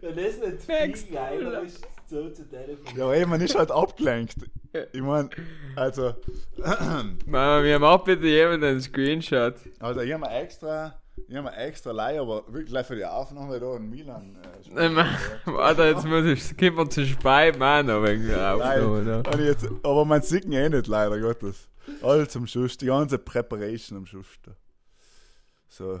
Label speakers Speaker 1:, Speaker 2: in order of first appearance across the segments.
Speaker 1: Wenn das nicht viel geiler ist, so zu telefonieren.
Speaker 2: Ja, ey, man ist halt abgelenkt. Ich meine, also,
Speaker 3: Mama, wir machen bitte jemand einen Screenshot.
Speaker 2: also ich habe mir extra, ich habe mir extra Leih, aber wirklich gleich für die Aufnahme da in Milan. Äh.
Speaker 3: Nein, ma- Warte, jetzt muss ich, man zu Speiben auch noch wegen der Aufnahme.
Speaker 2: Nein,
Speaker 3: ne?
Speaker 2: jetzt, aber man sieht ihn eh nicht, leider Gottes. Alles am Schuss, die ganze Preparation am Schuss. So.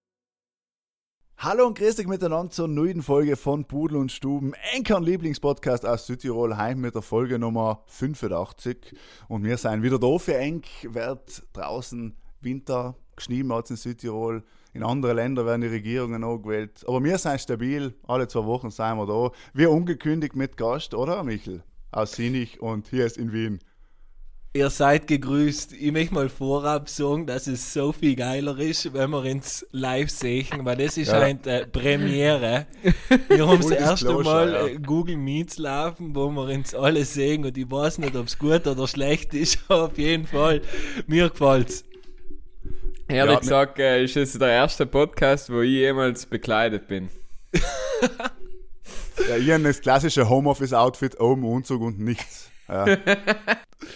Speaker 2: Hallo und grüß dich miteinander zur neuen Folge von Pudel und Stuben, Enkern Lieblingspodcast aus Südtirol, heim mit der Folge Nummer 85. Und wir sind wieder da für Enk, wird draußen Winter, geschnieben hat in Südtirol. In anderen Ländern werden die Regierungen angewählt. Aber wir sind stabil, alle zwei Wochen sind wir da. Wir ungekündigt mit Gast, oder Michel? Aus Sinich und hier ist in Wien.
Speaker 1: Ihr seid gegrüßt. Ich möchte mal vorab sagen, dass es so viel geiler ist, wenn wir uns live sehen, weil das ist
Speaker 2: Ja.
Speaker 1: eine äh, Premiere. Wir haben das erste Mal
Speaker 2: ja.
Speaker 1: äh, Google Meets laufen, wo wir uns alle sehen und ich weiß nicht, ob es gut oder schlecht ist, aber auf jeden Fall, mir gefällt's.
Speaker 3: Ehrlich
Speaker 2: Ja,
Speaker 3: gesagt, äh, ist es der erste Podcast, wo ich jemals bekleidet bin.
Speaker 2: Ja, ich habe das klassische Homeoffice-Outfit, oben Umzug und nichts. Ja.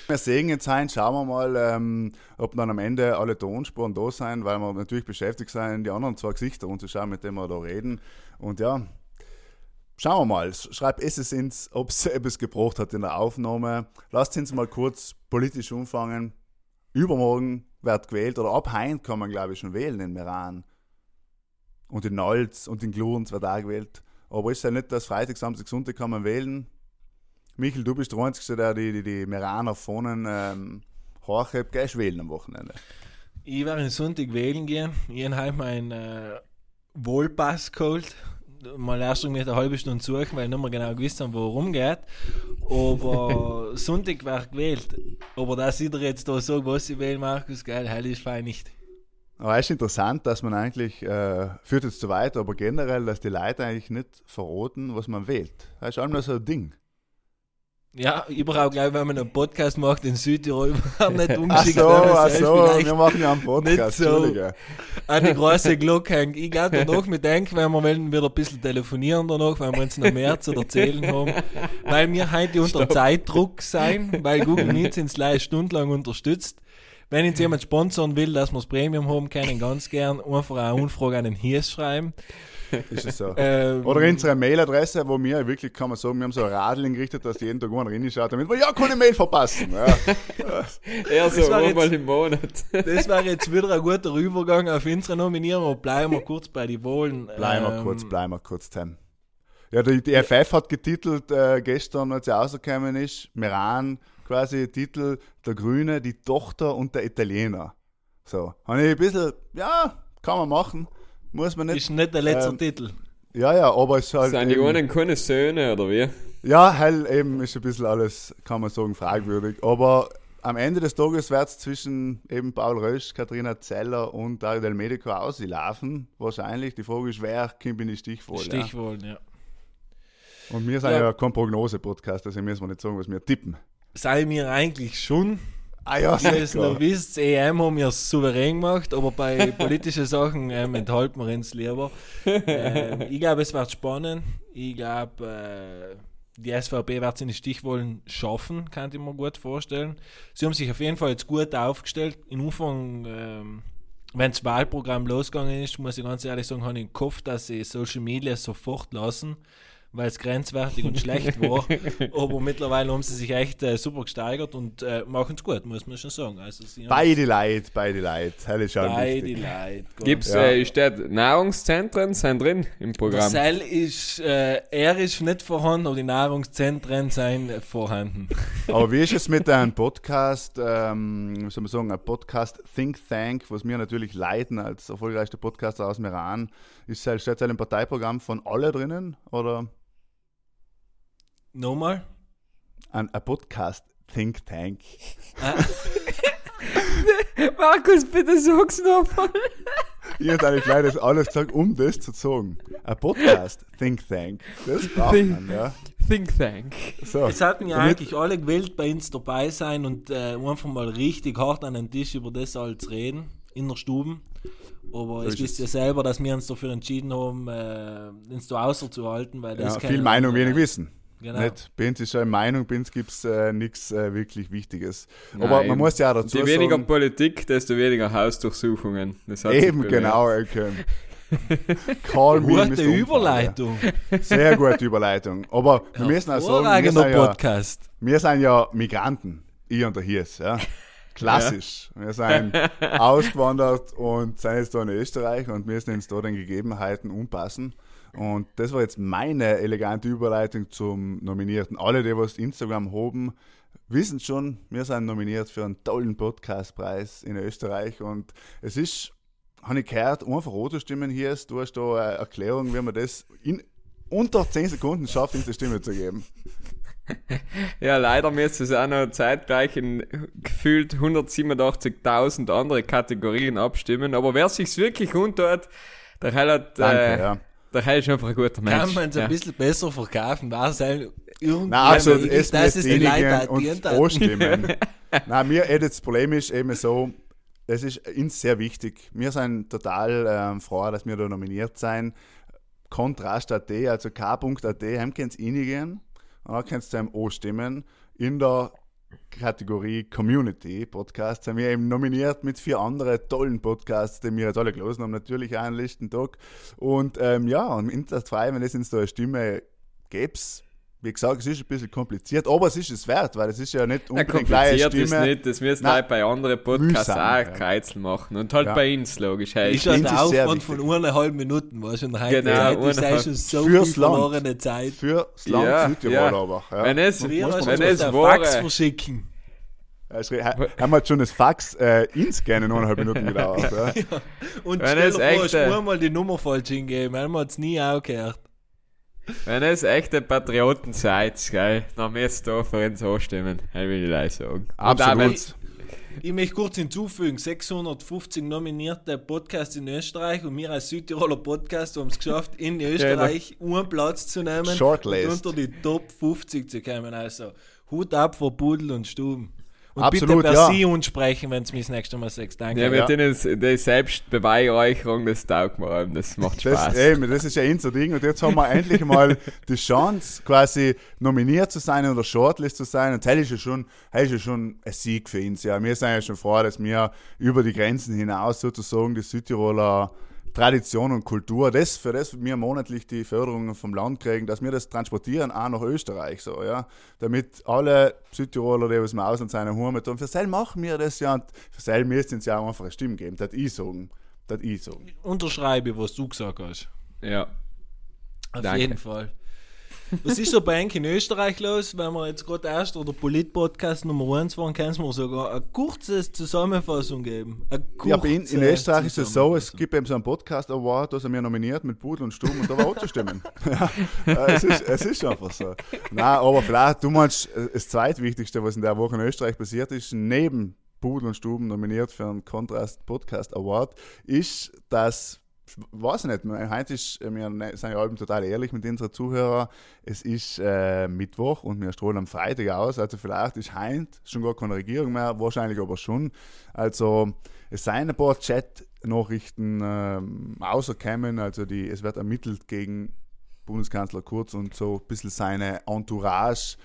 Speaker 2: wir sehen jetzt ein, schauen wir mal, ähm, ob dann am Ende alle Tonspuren da sind, weil wir natürlich beschäftigt sind, die anderen zwei Gesichter anzuschauen, mit denen wir da reden. Und ja, schauen wir mal. Schreibt es ins, ob es etwas gebraucht hat in der Aufnahme. Lasst uns mal kurz politisch umfangen. Übermorgen wird gewählt, oder ab heute kann man, glaube ich, schon wählen in Meran. Und in Nolz und in Glurns wird auch gewählt. Aber ist ja nicht, dass Freitag, Samstag, Sonntag kann man wählen. Michael, du bist der Einzige, der die, die, die Meraner vorne ähm, hochhebt. Gehst wählen am Wochenende.
Speaker 1: Ich werde am Sonntag wählen gehen. Ich habe meinen äh, Wohlpass geholt. Mal erst irgendwie eine halbe Stunde suchen, weil ich nicht mehr genau gewusst haben, worum geht. Aber Sonntag wird gewählt. Aber dass dir jetzt da sage, was ich wähle, Markus, geil, hell ist fein nicht.
Speaker 2: Aber es ist interessant, dass man eigentlich, äh, führt jetzt zu weit, aber generell, dass die Leute eigentlich nicht verraten, was man wählt. Das ist einmal so ein Ding.
Speaker 1: Ja, überhaupt gleich, wenn man einen Podcast macht in Südtirol, wird nicht
Speaker 2: Ach
Speaker 1: umgeschickt.
Speaker 2: so,
Speaker 1: wenn man
Speaker 2: ach so, wir machen ja einen Podcast,
Speaker 1: nicht so. An die große Glocke hängt. Ich glaube danach mit denken, wenn wir wollen wieder ein bisschen telefonieren danach, weil wir uns noch mehr zu erzählen haben. Weil wir heute unter Zeitdruck sein, weil Google Meets uns leider stundenlang unterstützt. Wenn uns jemand sponsern will, dass wir das Premium haben, können ganz gern einfach eine Anfrage an den Hies schreiben.
Speaker 2: Ist es so.
Speaker 1: Ähm,
Speaker 2: Oder unsere Mailadresse, wo wir wirklich, kann man sagen, wir haben so ein Radl gerichtet, dass jeden Tag einer reinschaut, damit wir ja keine Mail verpassen. Ja.
Speaker 3: Eher so
Speaker 1: Das war
Speaker 3: einmal
Speaker 1: jetzt-
Speaker 3: im Monat.
Speaker 1: Das wäre jetzt wieder ein guter Übergang auf unsere Nominierung, bleiben wir kurz bei den Wahlen.
Speaker 2: Bleiben wir
Speaker 1: Ähm,
Speaker 2: kurz, bleiben wir kurz, Tim. Ja, die, die FF hat getitelt äh, gestern, als sie rausgekommen ist, Meran, quasi Titel, der Grüne, die Tochter und der Italiener. So, habe ich ein bisschen, ja, kann man machen, muss man nicht.
Speaker 1: Ist nicht der letzte
Speaker 2: Ähm,
Speaker 1: Titel.
Speaker 2: Ja, ja, aber es ist halt.
Speaker 3: Sind die einen keine Söhne, oder wie?
Speaker 2: Ja, hell eben ist ein bisschen alles, kann man sagen, fragwürdig. Aber am Ende des Tages wird es zwischen eben Paul Rösch, Katharina Zeller und Dario Del Medico auslaufen. Wahrscheinlich. Die Frage ist, wer kommt in die Stichwahl? Ja.
Speaker 1: Stichwahl, ja.
Speaker 2: Und wir sind ja,
Speaker 1: Ja.
Speaker 2: kein Prognose-Podcast, also müssen wir nicht sagen, was wir tippen.
Speaker 1: Sei mir eigentlich schon.
Speaker 2: Ah ja,
Speaker 1: Wie ihr es noch wisst, EM haben wir es souverän gemacht, aber bei politischen Sachen ähm, enthalten wir uns lieber. Ähm, ich glaube, es wird spannend. Ich glaube, äh, die SVP wird es in die Stichwahlen schaffen, kann ich mir gut vorstellen. Sie haben sich auf jeden Fall jetzt gut aufgestellt. Im Umfang, ähm, wenn das Wahlprogramm losgegangen ist, muss ich ganz ehrlich sagen, habe ich im Kopf, dass sie Social Media sofort lassen, weil es grenzwertig und schlecht war. Aber mittlerweile haben sie sich echt äh, super gesteigert und äh, machen es gut, muss man schon sagen. Also
Speaker 2: Beide Leid, beide Leid. Hell ist schon
Speaker 1: beide
Speaker 2: wichtig.
Speaker 1: Leute.
Speaker 3: Gibt's,
Speaker 2: Ja.
Speaker 3: äh, steht Nahrungszentren sind drin im
Speaker 1: Der
Speaker 3: Programm.
Speaker 1: Seil ist, äh, er ist nicht vorhanden, aber die Nahrungszentren sind äh, vorhanden.
Speaker 2: Aber wie ist es mit einem Podcast, ähm, wie soll man sagen, ein Podcast Think Tank, was wir natürlich leiten als erfolgreichster Podcaster aus dem Iran? Ist halt, steht es halt im Parteiprogramm von alle drinnen? Oder
Speaker 1: Nochmal?
Speaker 2: ein, ein Podcast Think Tank.
Speaker 3: Markus, bitte sag's nochmal.
Speaker 2: Ich habe eigentlich leider das alles gesagt, um das zu sagen. Ein Podcast, Think Tank. Das braucht
Speaker 3: Think-
Speaker 2: man, ja.
Speaker 3: Think Tank.
Speaker 2: So.
Speaker 1: Es hatten ja
Speaker 2: Damit-
Speaker 1: eigentlich alle gewählt bei uns dabei sein und äh, einfach mal richtig hart an den Tisch über das alles reden, in der Stube. Aber es
Speaker 2: ist
Speaker 1: wisst ihr selber, dass wir uns dafür entschieden haben, äh, uns da auszuhalten, weil das
Speaker 2: Ja, viel Meinung, wenig Wissen.
Speaker 1: Genau.
Speaker 2: Nicht? Bei uns ist ja Meinung, bei uns gibt es äh, nichts äh, wirklich Wichtiges. Aber
Speaker 3: Nein.
Speaker 2: man muss ja auch dazu
Speaker 3: Je weniger
Speaker 2: sagen,
Speaker 3: Politik, desto weniger Hausdurchsuchungen.
Speaker 2: Eben genau, okay. Call me
Speaker 1: Gute. Überleitung.
Speaker 2: Sehr gute Überleitung. Aber wir müssen auch sagen, wir sind, ja,
Speaker 1: Podcast.
Speaker 2: wir sind ja Migranten, ich und der Hirs. Ja. Klassisch. Wir sind ausgewandert und sind jetzt da in Österreich und müssen uns da den Gegebenheiten umpassen. Und das war jetzt meine elegante Überleitung zum Nominierten. Alle, die was Instagram haben, wissen schon, wir sind nominiert für einen tollen Podcastpreis in Österreich. Und es ist, habe ich gehört, einfach rote Stimmen hier ist. Du hast da eine Erklärung, wie man das in unter 10 Sekunden schafft, uns die Stimme zu geben.
Speaker 3: Ja, leider müsste es auch noch zeitgleich in gefühlt 187.000 andere Kategorien abstimmen. Aber wer sich's wirklich untut, der hat,
Speaker 2: Danke,
Speaker 3: äh,
Speaker 2: ja.
Speaker 3: Heil ist einfach ein guter Mensch.
Speaker 1: Kann man es
Speaker 3: ja.
Speaker 1: ein bisschen besser verkaufen? Was sein irgendwie,
Speaker 2: Nein, also
Speaker 1: dass es die Leute
Speaker 2: und anstimmen. Nein, mir eh, das Problem ist eben so, das ist uns sehr wichtig. Wir sind total ähm, froh, dass wir da nominiert sind. Kontrast.at, also k.at, haben könnt ihr reingehen und dann könnt ihr einem anstimmen. In der Kategorie Community Podcast sind wir eben nominiert mit vier anderen tollen Podcasts, die wir jetzt alle gelesen haben, natürlich auch einen Listentag. Und ähm, ja, und in der zwei, wenn es uns da eine Stimme gäbe, wie gesagt, es ist ein bisschen kompliziert, aber es ist es wert, weil es ist ja nicht
Speaker 3: Ja,
Speaker 2: unbedingt gleich
Speaker 3: kompliziert ist
Speaker 2: Stimme.
Speaker 3: nicht, das müssen halt bei anderen Podcasts
Speaker 2: Mühsam,
Speaker 3: auch
Speaker 2: ja.
Speaker 3: Kreuzel machen. Und halt
Speaker 2: Ja.
Speaker 3: bei uns, logisch. Hey,
Speaker 1: Ist ja der
Speaker 2: ist
Speaker 1: Aufwand von eineinhalb Minuten, was schon heute
Speaker 3: Genau,
Speaker 1: heute ist
Speaker 3: eineinhalb.
Speaker 1: schon so
Speaker 2: Fürs
Speaker 1: viel
Speaker 2: Land.
Speaker 1: verlorene Zeit.
Speaker 2: Fürs Land
Speaker 3: Ja,
Speaker 2: Südtirol
Speaker 3: ja.
Speaker 2: aber. Ja.
Speaker 3: Wenn es,
Speaker 2: Muss
Speaker 1: Wir
Speaker 2: man
Speaker 1: hast
Speaker 3: wenn
Speaker 1: du
Speaker 3: es
Speaker 1: Fax verschicken.
Speaker 2: Es haben wir schon das Fax äh, inscannen, eineinhalb Minuten gedauert. Ja.
Speaker 1: Und
Speaker 3: Wenn
Speaker 1: stell
Speaker 3: es
Speaker 1: dir vor,
Speaker 3: echte-
Speaker 1: du einmal die Nummer falsch hingegeben, einmal hat es nie auch gehört.
Speaker 3: Wenn es echte Patrioten seid, gell, dann müsst ihr für uns anstimmen. Das will ich gleich sagen.
Speaker 2: Absolut.
Speaker 1: Ich möchte kurz hinzufügen, 650 nominierte Podcasts in Österreich und wir als Südtiroler Podcast haben es geschafft, in Österreich einen Platz zu nehmen
Speaker 2: Shortlist.
Speaker 1: und unter die Top 50 zu kommen. Also Hut ab vor Pudel und Stuben. Und
Speaker 2: Absolut,
Speaker 1: bitte per
Speaker 2: ja.
Speaker 1: Sie uns sprechen, wenn es mich das nächste Mal sagst. Danke.
Speaker 3: Ja, mit
Speaker 2: Ja.
Speaker 3: denen die Selbstbeweihräucherung, das taugt mir allem, das macht Spaß.
Speaker 2: Das, eben, das ist ja unser Ding. Und jetzt haben wir endlich mal die Chance, quasi nominiert zu sein oder Shortlist zu sein. Und das ist ja schon, das ist ja schon ein Sieg für uns. Ja. Wir sind ja schon froh, dass wir über die Grenzen hinaus sozusagen die Südtiroler Tradition und Kultur, das, für das wir monatlich die Förderungen vom Land kriegen, dass wir das transportieren auch nach Österreich, so, ja. Damit alle Südtiroler, die aus dem Ausland sind, haben, und für Sel machen wir das ja, und für Sel müssen uns ja auch einfach eine Stimme geben, das ich sagen. Das ich sagen.
Speaker 1: Unterschreibe, was du gesagt hast.
Speaker 3: Ja.
Speaker 1: Auf
Speaker 3: Danke.
Speaker 1: jeden Fall. Was ist so bei euch in Österreich los, wenn wir jetzt gerade erst oder Polit-Podcast Nummer 1 waren, kannst du mir sogar eine kurze Zusammenfassung geben.
Speaker 2: Ja, in, in Österreich ist es so, es gibt eben so einen Podcast Award, da sind wir nominiert mit Pudel und Stumm und da war auch zu stimmen. ja, äh, es, ist, es ist einfach so. Nein, aber vielleicht, du meinst, äh, das zweitwichtigste, was in der Woche in Österreich passiert ist, neben Pudel und Stuben nominiert für einen Kontrast Podcast Award, ist, dass ich weiß nicht, heute ist, äh, wir ne- sind ja total ehrlich mit unseren Zuhörern. Es ist äh, Mittwoch und wir strahlen am Freitag aus. Also vielleicht ist heute schon gar keine Regierung mehr, wahrscheinlich aber schon. Also es seien ein paar Chat-Nachrichten ähm, rausgekommen. Also die, es wird ermittelt gegen Bundeskanzler Kurz und so ein bisschen seine Entourage.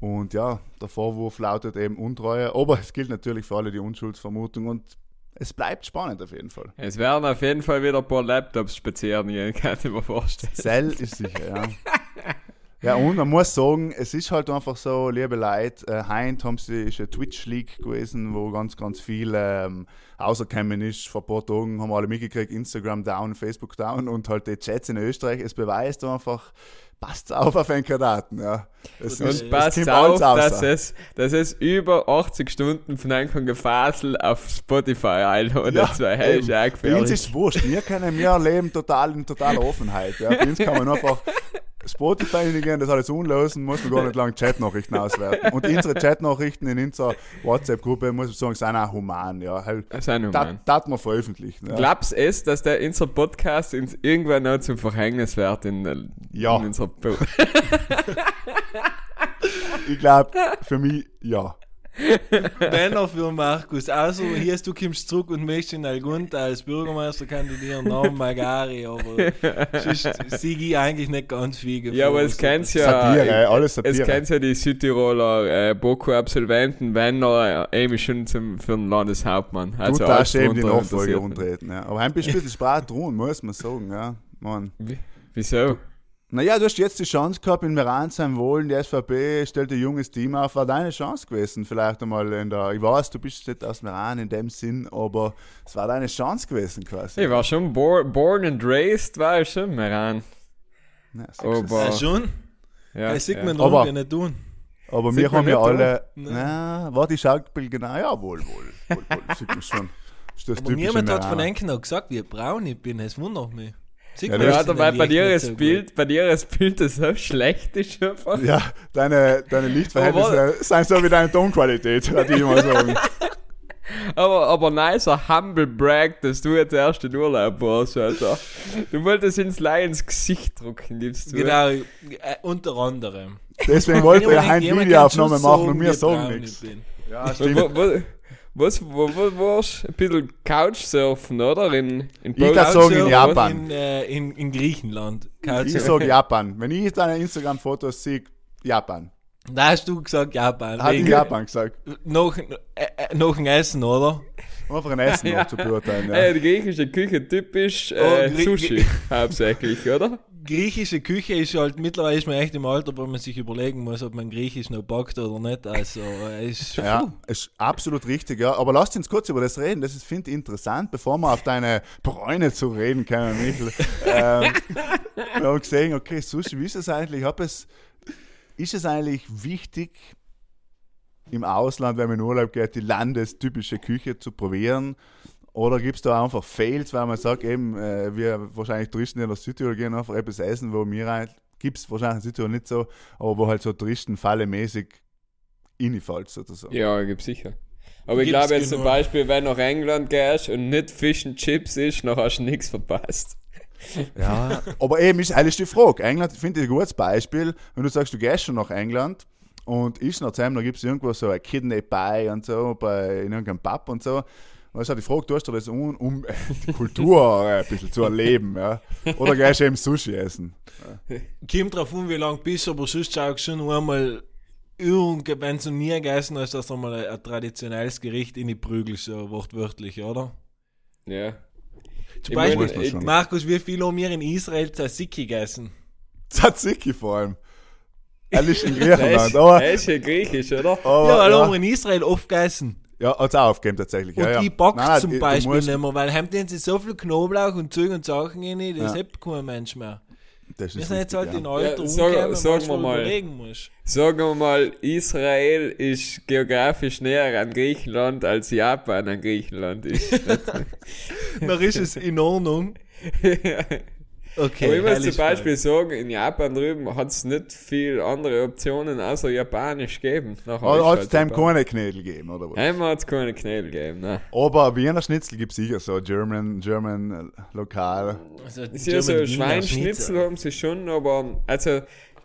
Speaker 2: Und ja, der Vorwurf lautet eben Untreue. Aber es gilt natürlich für alle die Unschuldsvermutung und es bleibt spannend auf jeden Fall.
Speaker 3: Es werden auf jeden Fall wieder ein paar Laptops spazieren gehen, kann ich mir vorstellen.
Speaker 2: Cell ist sicher, ja. Ja, und man muss sagen, es ist halt einfach so, liebe Leute, äh, heute haben sie, ist eine Twitch-League gewesen, wo ganz, ganz viel ähm, rausgekommen ist. Vor ein paar Tagen haben alle mitgekriegt, Instagram down, Facebook down und halt die Chats in Österreich. Es beweist einfach, passt auf auf einen Kandidaten. Ja. Es
Speaker 1: Und
Speaker 2: ist- es
Speaker 3: passt
Speaker 2: kommt
Speaker 3: auf, dass es, dass es über 80 Stunden von einem Gefasel auf Spotify einladen.
Speaker 2: Ja,
Speaker 3: zwei hey, ist auch
Speaker 2: Bei uns
Speaker 3: gefährlich.
Speaker 2: ist es wurscht. Wir können, wir leben total in totaler Offenheit. Ja. Bei uns kann man einfach Spotify hingehen, das alles unlösen, muss man gar nicht lange Chatnachrichten auswerten. Und unsere Chatnachrichten in unserer WhatsApp-Gruppe, muss ich sagen, sind auch human. Ja, halt,
Speaker 3: Sind human.
Speaker 2: Das man veröffentlichen. Ja.
Speaker 3: Glaubst es, dass der unser Podcast uns irgendwann noch zum Verhängnis wird in, der-
Speaker 2: Ja.
Speaker 3: in unserer
Speaker 2: Ich glaube, für mich, ja.
Speaker 1: Männer für Markus. Also, hier ist, du kommst zurück und möchtest in Algunta als Bürgermeister kandidieren, Namen Magari, aber ich eigentlich nicht ganz viel.
Speaker 3: Ja, aber es kennt's ja.
Speaker 2: Satire, alles
Speaker 3: Es
Speaker 2: Satire.
Speaker 3: kennt's ja die Südtiroler äh, Boko-Absolventen, wenn er äh, eben schon zum, für den Landeshauptmann.
Speaker 2: Du
Speaker 3: Also
Speaker 2: darfst eben die Nachfolge umtreten. Ja. Aber ein bisschen Spaß tun, muss man sagen. Ja. Mann.
Speaker 3: Wie- Wieso?
Speaker 2: Naja, du hast jetzt die Chance gehabt in Meran sein Wohlen, die SVP stellt ein junges Team auf, war deine Chance gewesen, vielleicht einmal in der, ich weiß, du bist nicht aus Meran in dem Sinn, aber es war deine Chance gewesen quasi.
Speaker 3: Ich war schon bor born and raised, war ich schon mehr an.
Speaker 2: Ja, siehst du.
Speaker 3: Aber,
Speaker 1: Ja, schon?
Speaker 3: ja,
Speaker 1: das sieht
Speaker 3: ja.
Speaker 1: man
Speaker 2: Aber-
Speaker 1: nicht tun.
Speaker 2: aber wir haben ja alle, na, war die Schauspiel genau, ja, wohl, wohl, wohl, wohl, sieht man schon. Ist das
Speaker 1: Aber niemand hat von
Speaker 2: Meran.
Speaker 1: Enken noch gesagt, wie braun ich bin. Es wundert mich.
Speaker 2: Ja, das-
Speaker 3: Ja,
Speaker 1: das
Speaker 3: dabei bei dir
Speaker 1: so
Speaker 3: Bild, bei dir ist Bild das so schlecht ist einfach.
Speaker 2: Ja, deine, deine Lichtverhältnisse sind so wie deine Tonqualität, würde ich mal sagen.
Speaker 3: Aber, aber nicer Humble Brag, dass du jetzt erst in Urlaub warst, Alter. Du wolltest ins Laie ins Gesicht drucken, gibst du.
Speaker 1: Genau, äh, unter anderem.
Speaker 2: Deswegen wollte ich ja eine Videoaufnahme machen und wir sagen nichts. Ja, stimmt.
Speaker 3: Was, wo, wo warst du? Ein bisschen Couchsurfen, oder? In, in
Speaker 2: Ich würd sagen, in Japan.
Speaker 1: In, äh, in, in Griechenland.
Speaker 2: Ich sage Japan. Wenn ich deine Instagram-Fotos sehe, Japan.
Speaker 1: Da hast du gesagt Japan.
Speaker 2: Hat in Japan gesagt.
Speaker 1: Noch, äh, äh, noch ein Essen, oder?
Speaker 2: Einfach ein Essen noch zu beurteilen.
Speaker 3: Äh,
Speaker 2: Ja.
Speaker 3: die griechische Küche typisch
Speaker 1: Oh,
Speaker 3: äh,
Speaker 1: Grie-
Speaker 3: Sushi, hauptsächlich, oder?
Speaker 1: Griechische Küche ist halt, mittlerweile ist man echt im Alter, wo man sich überlegen muss, ob man Griechisch noch backt oder nicht. Also, äh, ist,
Speaker 2: Ja, ist absolut richtig, ja. Aber lasst uns kurz über das reden. Das ist, finde ich, interessant, bevor wir auf deine Bräune zu reden kommen, Michel. ähm, wir haben gesehen, okay, Sushi, wie ist es eigentlich? Ich hab es, ist es eigentlich wichtig, im Ausland, wenn man in Urlaub geht, die landestypische Küche zu probieren? Oder gibt es da einfach Fails, weil man sagt, eben, äh, wir wahrscheinlich Touristen, die nach Südtirol gehen, einfach etwas essen, wo wir rein, gibt es wahrscheinlich in Südtirol nicht so, aber wo halt so Touristenfalle-mäßig innifällt sozusagen.
Speaker 3: Ja, gibt sicher. Aber ich
Speaker 1: Gibt's
Speaker 3: glaube jetzt zum
Speaker 1: genug.
Speaker 3: Beispiel, wenn du nach England gehst und nicht Fish and Chips ist, dann hast du nichts verpasst.
Speaker 2: Ja, aber eben ist eigentlich die Frage. England finde ich ein gutes Beispiel. Wenn du sagst, du gehst schon nach England und isst nach zusammen, da gibt es irgendwo so ein Kidney Pie und so bei, in irgendeinem Pub und so. Ist halt die Frage, tust du das um, um die Kultur ein bisschen zu erleben, ja? Oder gehst du eben Sushi essen?
Speaker 1: Kommt drauf an, wie lange bist du, aber sonst schau ich schon einmal, irgend- wenn du nie gegessen hast, dass du mal ein, ein traditionelles Gericht in die Prügel, so wortwörtlich, oder?
Speaker 3: Ja.
Speaker 1: Zum
Speaker 3: Ich
Speaker 1: Beispiel,
Speaker 2: schon.
Speaker 1: Markus, wie viel haben wir in Israel Tzatziki gegessen?
Speaker 2: Tzatziki vor allem. Ehrlich in Griechenland. Aber,
Speaker 3: der ist ja griechisch, oder?
Speaker 2: aber,
Speaker 1: ja, alle haben
Speaker 2: ja,
Speaker 1: wir in Israel oft gegessen.
Speaker 2: Ja, hat es auch aufgegeben tatsächlich.
Speaker 1: Und
Speaker 2: ja, ja.
Speaker 1: ich back
Speaker 2: Nein, nein,
Speaker 1: zum
Speaker 2: du
Speaker 1: Beispiel
Speaker 2: musst-
Speaker 1: nicht mehr, weil haben sie so viel Knoblauch und Zeug und Sachen rein, das
Speaker 2: Ja.
Speaker 1: hat kein Mensch mehr.
Speaker 2: Das
Speaker 1: Wir
Speaker 2: ist
Speaker 1: sind jetzt
Speaker 2: richtig,
Speaker 1: halt
Speaker 2: ja.
Speaker 1: in Alter
Speaker 3: Ja, sag- sagen wir mal.
Speaker 1: musst.
Speaker 3: Sagen wir mal, Israel ist geografisch näher an Griechenland als Japan an Griechenland ist.
Speaker 1: Dann ist es in Ordnung. Okay,
Speaker 3: Aber ich muss zum Beispiel sagen, in Japan drüben hat es nicht viel andere Optionen außer Japanisch gegeben.
Speaker 2: Hat es dem
Speaker 3: Japan.
Speaker 2: keine Knädel gegeben, oder was?
Speaker 3: Einmal hat es keine Knädel gegeben, ne?
Speaker 2: Aber Wiener Schnitzel gibt es sicher so, German, German äh, lokal.
Speaker 1: Also,
Speaker 3: Ist ja so
Speaker 1: German Wiener
Speaker 3: Schweinschnitzel haben sie schon, aber also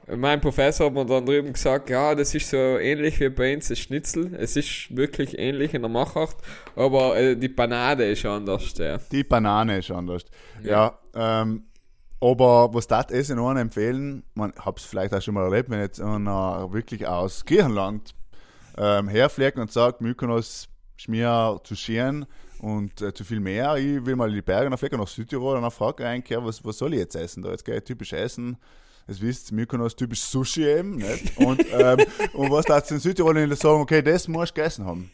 Speaker 3: mein Professor hat mir dann drüben gesagt, ja, das ist so ähnlich wie bei uns das Schnitzel. Es ist wirklich ähnlich in der Machart, aber äh, die Panade ist anders, ja.
Speaker 2: Die Banane ist anders. Ja, ähm, aber was das Essen noch empfehlen, man hab's vielleicht auch schon mal erlebt, wenn jetzt einer wirklich aus Griechenland ähm, herfliegt und sagt, Mykonos ist mir zu schön und äh, zu viel mehr, ich will mal in die Berge, dann fliegt er nach Südtirol und dann fragt er eigentlich, was, was soll ich jetzt essen? Da jetzt gehe ich typisch essen. Es wisst, Mykonos typisch Sushi eben, nicht? Und, ähm, und was da in Südtirol sagen, okay, das musst du gegessen haben.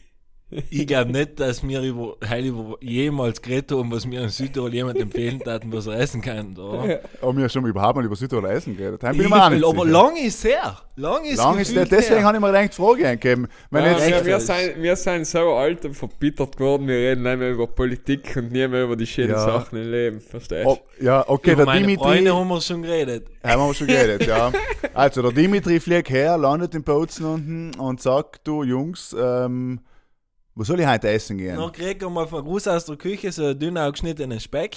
Speaker 1: Ich glaube nicht, dass wir über, heil über jemals geredet haben, was wir in Südtirol jemand empfehlen taten, was er essen kann, oder?
Speaker 2: Aber wir haben schon überhaupt mal über Südtirol Essen geredet. Dann bin ich mir auch nicht
Speaker 1: aber lang ist her. Lang ist
Speaker 2: Lang ist der, deswegen habe ich mir gedacht, Frage eingegeben. Wenn
Speaker 3: Ja,
Speaker 2: jetzt,
Speaker 3: wir, sind, wir sind so alt und verbittert geworden, wir reden nicht mehr über Politik und nie mehr über die schönen
Speaker 2: Ja.
Speaker 3: Sachen im Leben, verstehst du?
Speaker 2: oh, ja, okay,
Speaker 1: Über
Speaker 2: der
Speaker 1: meine
Speaker 2: Dimitri,
Speaker 1: Freunde
Speaker 2: haben
Speaker 1: haben wir schon geredet.
Speaker 2: wir schon geredet, ja. Also, der Dimitri fliegt her, landet in Bozen unten und sagt, du Jungs, ähm, wo soll ich heute essen gehen?
Speaker 1: Dann kriegt er mal von Gruß aus der Küche so dünn aufgeschnittenen Speck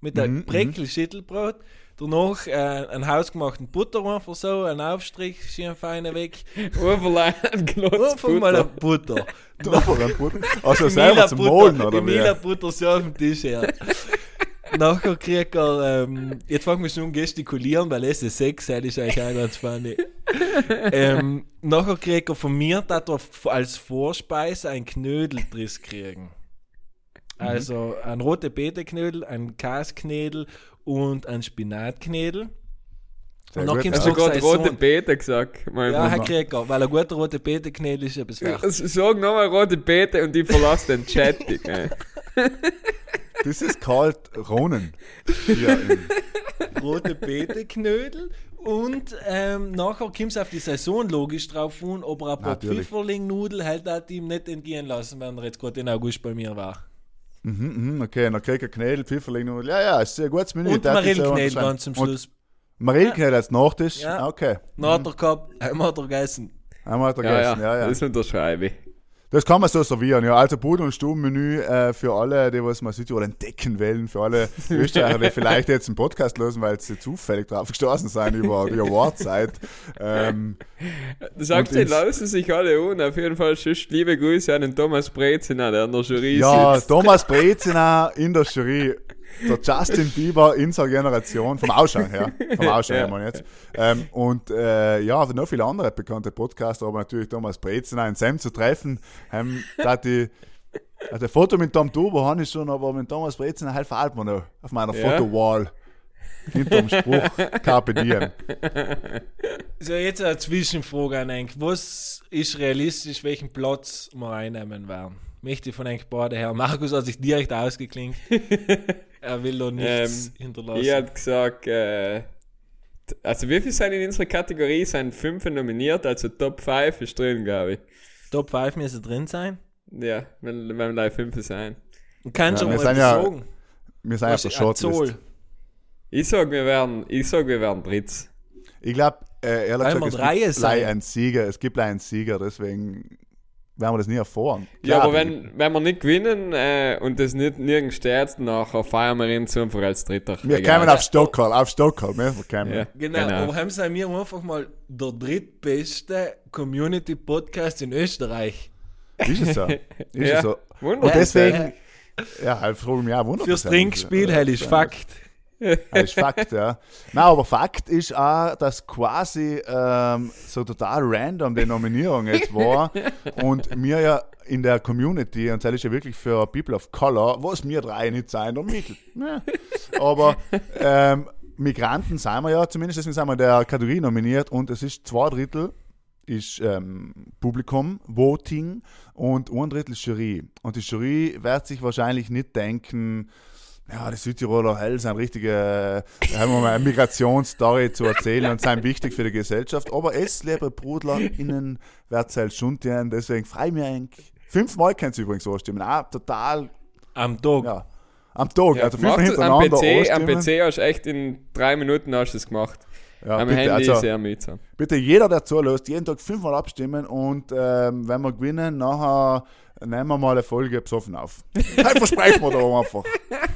Speaker 1: mit einem
Speaker 2: Mhm,
Speaker 1: Breckel Schüttelbrot. Danach äh, einen hausgemachten Butter einfach so, einen Aufstrich, schön feiner weg.
Speaker 3: Urverleih ein Glotz
Speaker 1: Einfach mal eine Butter.
Speaker 2: Vor einem Butter. Also selber zum Molen, oder
Speaker 1: Die
Speaker 2: wie?
Speaker 1: Mila Butter so auf dem Tisch her. Nachher kriegt er, ähm, jetzt fangen wir schon gestikulieren, weil es ist Sex, das ist eigentlich auch ganz funny. ähm, nachher kriegt er von mir, dass er als Vorspeise ein Knödeldriss kriegen. Also ein rote Beete-Knödel, ein Kasknödel und ein Spinatknödel.
Speaker 2: Sehr
Speaker 1: Und dann du
Speaker 3: du
Speaker 1: noch
Speaker 3: gerade rote
Speaker 1: Sohn.
Speaker 3: Beete gesagt? Mein
Speaker 1: Ja,
Speaker 3: Mann.
Speaker 1: er kriegt er, weil ein guter rote Beete-Knödel ist etwas wert.
Speaker 3: Sag nochmal rote Beete und ich verlasse den Chat.
Speaker 2: Das ist called Ronen. In,
Speaker 1: rote Beete-Knödel. Und ähm, nachher kommt es auf die Saison logisch drauf an, ob er ein paar. Pfifferling-Nudel halt hat ihm nicht entgehen lassen, wenn er jetzt gerade in August bei mir war.
Speaker 2: mhm, mhm, okay, dann kriegt er Knädel, Pfifferling. und- Ja, ja, ist ein gutes Menü.
Speaker 1: Und
Speaker 2: unterschreiben.
Speaker 1: ganz zum Schluss.
Speaker 2: Marillenknödel als Nachtisch?
Speaker 1: Ja.
Speaker 2: Ah, Okay.
Speaker 1: Dann hat er gehabt, einmal hat er gegessen.
Speaker 2: Einmal hat er
Speaker 3: Ja, ja,
Speaker 2: gegessen, ja, ja.
Speaker 3: das unterschreibe ich.
Speaker 2: Das kann man so servieren, ja. Also Bud- und Stubenmenü äh, für alle, die was mal Südtirol entdecken wollen, für alle Österreicher, die vielleicht jetzt einen Podcast lösen, weil sie zufällig drauf gestoßen sind über die Awardzeit. Ähm,
Speaker 3: Sagt
Speaker 2: Und
Speaker 3: sie,
Speaker 2: ins-
Speaker 3: lassen sich alle un. Auf jeden Fall tschüss, liebe Grüße an den Thomas Brezina, der in der Jury
Speaker 2: ja,
Speaker 3: sitzt.
Speaker 2: Thomas Brezina in der Jury. Der Justin Bieber in seiner Generation, vom Ausschauen her. Vom Ausschauen
Speaker 3: Ja.
Speaker 2: her, jetzt. Ähm, und äh, ja, noch viele andere bekannte Podcaster, aber natürlich Thomas Brezina in Sam zu treffen. Ähm, da die, also ein Foto mit Tom Tuber habe ich schon, aber mit Thomas Brezina halt verhalten wir noch auf meiner
Speaker 3: Ja.
Speaker 2: Fotowall. Hinter dem Spruch Carpe Diem.
Speaker 1: So, jetzt eine Zwischenfrage an Enk. Was ist realistisch, welchen Platz wir einnehmen werden? Möchte ich von Enk beide her. Markus hat sich direkt ausgeklinkt. er will da nichts
Speaker 3: Ähm,
Speaker 1: hinterlassen.
Speaker 3: Ich hätte gesagt, äh, also wie viel sind in unserer Kategorie? Sind fünf nominiert, also Top 5 ist drin, glaube ich.
Speaker 1: Top 5 müssen drin sein.
Speaker 3: Ja, wenn, wenn da fünf sein.
Speaker 1: Du kannst
Speaker 2: Ja,
Speaker 1: schon
Speaker 2: wir
Speaker 1: mal
Speaker 2: sind ja-
Speaker 1: sagen.
Speaker 2: Wir sind auf
Speaker 1: Was
Speaker 2: der
Speaker 1: ist ein
Speaker 2: Shortlist.
Speaker 3: Ich sag, wir werden, ich sag, wir werden dritt.
Speaker 2: Ich glaube, äh, ehrlich
Speaker 1: Weil
Speaker 2: gesagt,
Speaker 1: wir
Speaker 2: es
Speaker 1: drei
Speaker 2: gibt einen Sieger. Es gibt einen Sieger, deswegen werden wir das nie erfahren.
Speaker 3: Ja,
Speaker 2: Klar,
Speaker 3: aber wenn, wenn wir nicht gewinnen äh, und das nicht nirgends steht, nachher feiern wir ihn zu einfach als Dritter.
Speaker 2: Wir
Speaker 3: Egal.
Speaker 2: kommen auf Stockholm, auf Stockholm, ja, wir kommen.
Speaker 3: Ja,
Speaker 1: Genau, aber haben sie mir einfach mal der drittbeste Community-Podcast in Österreich.
Speaker 2: Ist es so? Ist
Speaker 3: Ja.
Speaker 2: es so?
Speaker 3: Wunderbar.
Speaker 2: Und deswegen, ja, ich frage mich auch, wundert
Speaker 1: Fürs. Trinkspiel,
Speaker 2: Ja,
Speaker 1: hell ist
Speaker 2: ja.
Speaker 1: Fakt.
Speaker 2: Das ist Fakt, ja. Nein, aber Fakt ist auch, dass quasi ähm, so total random die Nominierung jetzt war und wir ja in der Community, und das ist ja wirklich für People of Color, was wir drei nicht sein, der Mikl. Ne? Aber ähm, Migranten sind wir ja, zumindest deswegen sind wir in der Kategorie nominiert und es ist zwei Drittel ist ähm, Publikum, Voting und ein Drittel Jury. Und die Jury wird sich wahrscheinlich nicht denken, ja, die Südtiroler Hell sind richtige, äh, haben wir mal eine Migrationsstory zu erzählen und sind wichtig für die Gesellschaft. Aber es, liebe BrudlerInnen, wird es halt schon tun, deswegen frei mir eigentlich. Fünfmal könnt ihr übrigens anstimmen. Auch total,
Speaker 1: Am Tag.
Speaker 2: ja, am Tag,
Speaker 3: Ja,
Speaker 2: also fünfmal
Speaker 3: das am
Speaker 2: hintereinander
Speaker 3: PC, am. PC hast du echt in drei Minuten hast du es gemacht.
Speaker 2: Ja,
Speaker 3: am
Speaker 2: bitte,
Speaker 3: Handy
Speaker 2: also,
Speaker 3: sehr mühsam.
Speaker 2: bitte jeder, der zulässt, jeden Tag fünfmal abstimmen und ähm, wenn wir gewinnen, nachher nehmen wir mal eine Folge besoffen auf. Halt versprechen wir da einfach.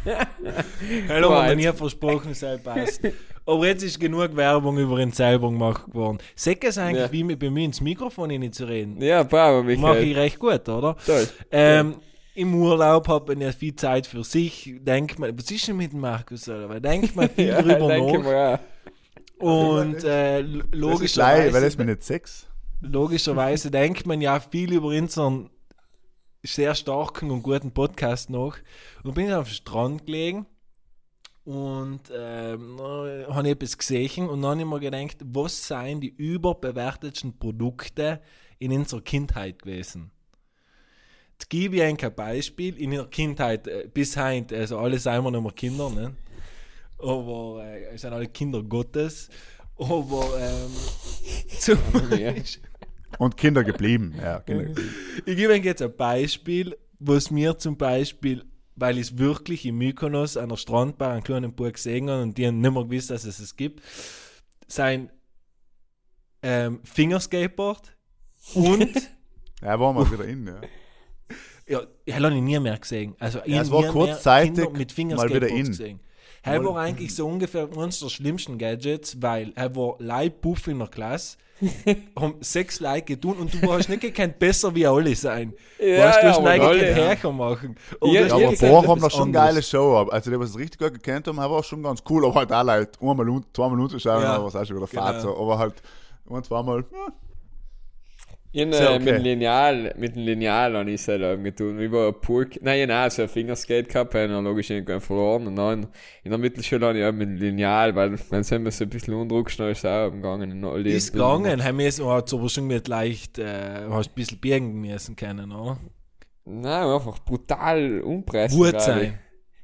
Speaker 1: Hallo, haben wir nie versprochen, sei passt. Aber jetzt ist genug Werbung über ihn selber gemacht worden. Seht ihr eigentlich,
Speaker 3: Ja.
Speaker 1: wie mir bei mir ins Mikrofon hinein zu reden?
Speaker 3: Ja, bravo,
Speaker 1: Mache
Speaker 3: Michael.
Speaker 1: ich recht gut, oder?
Speaker 3: Toll.
Speaker 1: Ähm, Im Urlaub hat man ja viel Zeit für sich. Denkt man, was ist denn mit dem Markus? Oder? Weil denkt man viel
Speaker 3: Ja,
Speaker 1: drüber
Speaker 3: denke
Speaker 1: nach.
Speaker 3: mal,
Speaker 1: Und äh,
Speaker 2: Das ist gleich, weil
Speaker 1: logischerweise,
Speaker 2: das mir nicht Sex.
Speaker 1: logischerweise denkt man ja viel über unseren sehr starken und guten Podcast nach. Und bin auf dem Strand gelegen und ähm, habe etwas gesehen und dann habe ich mir gedacht, was seien die überbewertetsten Produkte in unserer Kindheit gewesen? Jetzt gebe ich ein Beispiel. In der Kindheit äh, bis heute, also alle sind wir nicht mehr Kinder, ne? aber äh, es sind alle Kinder Gottes. Aber ähm, zum
Speaker 3: Ja.
Speaker 2: Und Kinder geblieben. Ja, Kinder geblieben.
Speaker 1: ich gebe euch jetzt ein Beispiel, was mir zum Beispiel, weil ich es wirklich in Mykonos an der Strandbar einen kleinen Bub gesehen habe und die haben nicht mehr gewusst, dass es es gibt, sein ähm, Fingerskateboard und
Speaker 2: Ja, waren wir wieder in, ja.
Speaker 1: ja, ich habe ihn nie mehr gesehen. Also ich
Speaker 2: Ja, es war kurzzeitig mal wieder in.
Speaker 1: gesehen. Er war eigentlich so ungefähr eines der schlimmsten Gadgets, weil er war Leibbuff in der Klasse, haben sechs Leute getan und du warst nicht gekannt besser wie alle sein.
Speaker 3: Ja,
Speaker 1: weißt du,
Speaker 3: ja,
Speaker 1: hast
Speaker 3: aber
Speaker 1: nicht gekannt
Speaker 3: ja.
Speaker 1: Machen. Oder
Speaker 3: Ja,
Speaker 1: hast
Speaker 2: Ja,
Speaker 3: ja,
Speaker 2: aber vorher haben wir schon
Speaker 1: anderes.
Speaker 2: geile Show. ab. Also, die, was es richtig gut gekannt haben, war schon ganz cool. Aber halt auch Leute, einmal und zweimal unterschauen,
Speaker 1: Ja,
Speaker 2: ja, was auch schon wieder
Speaker 1: genau.
Speaker 2: So. Aber halt, ein, zweimal, ja.
Speaker 3: In,
Speaker 2: Sehr
Speaker 3: äh,
Speaker 2: okay.
Speaker 3: Mit dem Lineal, mit dem Lineal habe ich es halt eben getan. Wie bei Purk. Nein, nein, so ein Fingerskate gehabt, habe ich dann logisch irgendwann verloren. Und dann in der Mittelschule habe ich eben mit dem Lineal, weil wenn es immer so ein bisschen undruckst, dann ist es auch gegangen.
Speaker 1: Ist gegangen, haben wir es hat aber schon mit leicht, äh, hast ein bisschen birgen müssen können, oder?
Speaker 3: Nein, einfach brutal umpressen.
Speaker 1: Gut sein.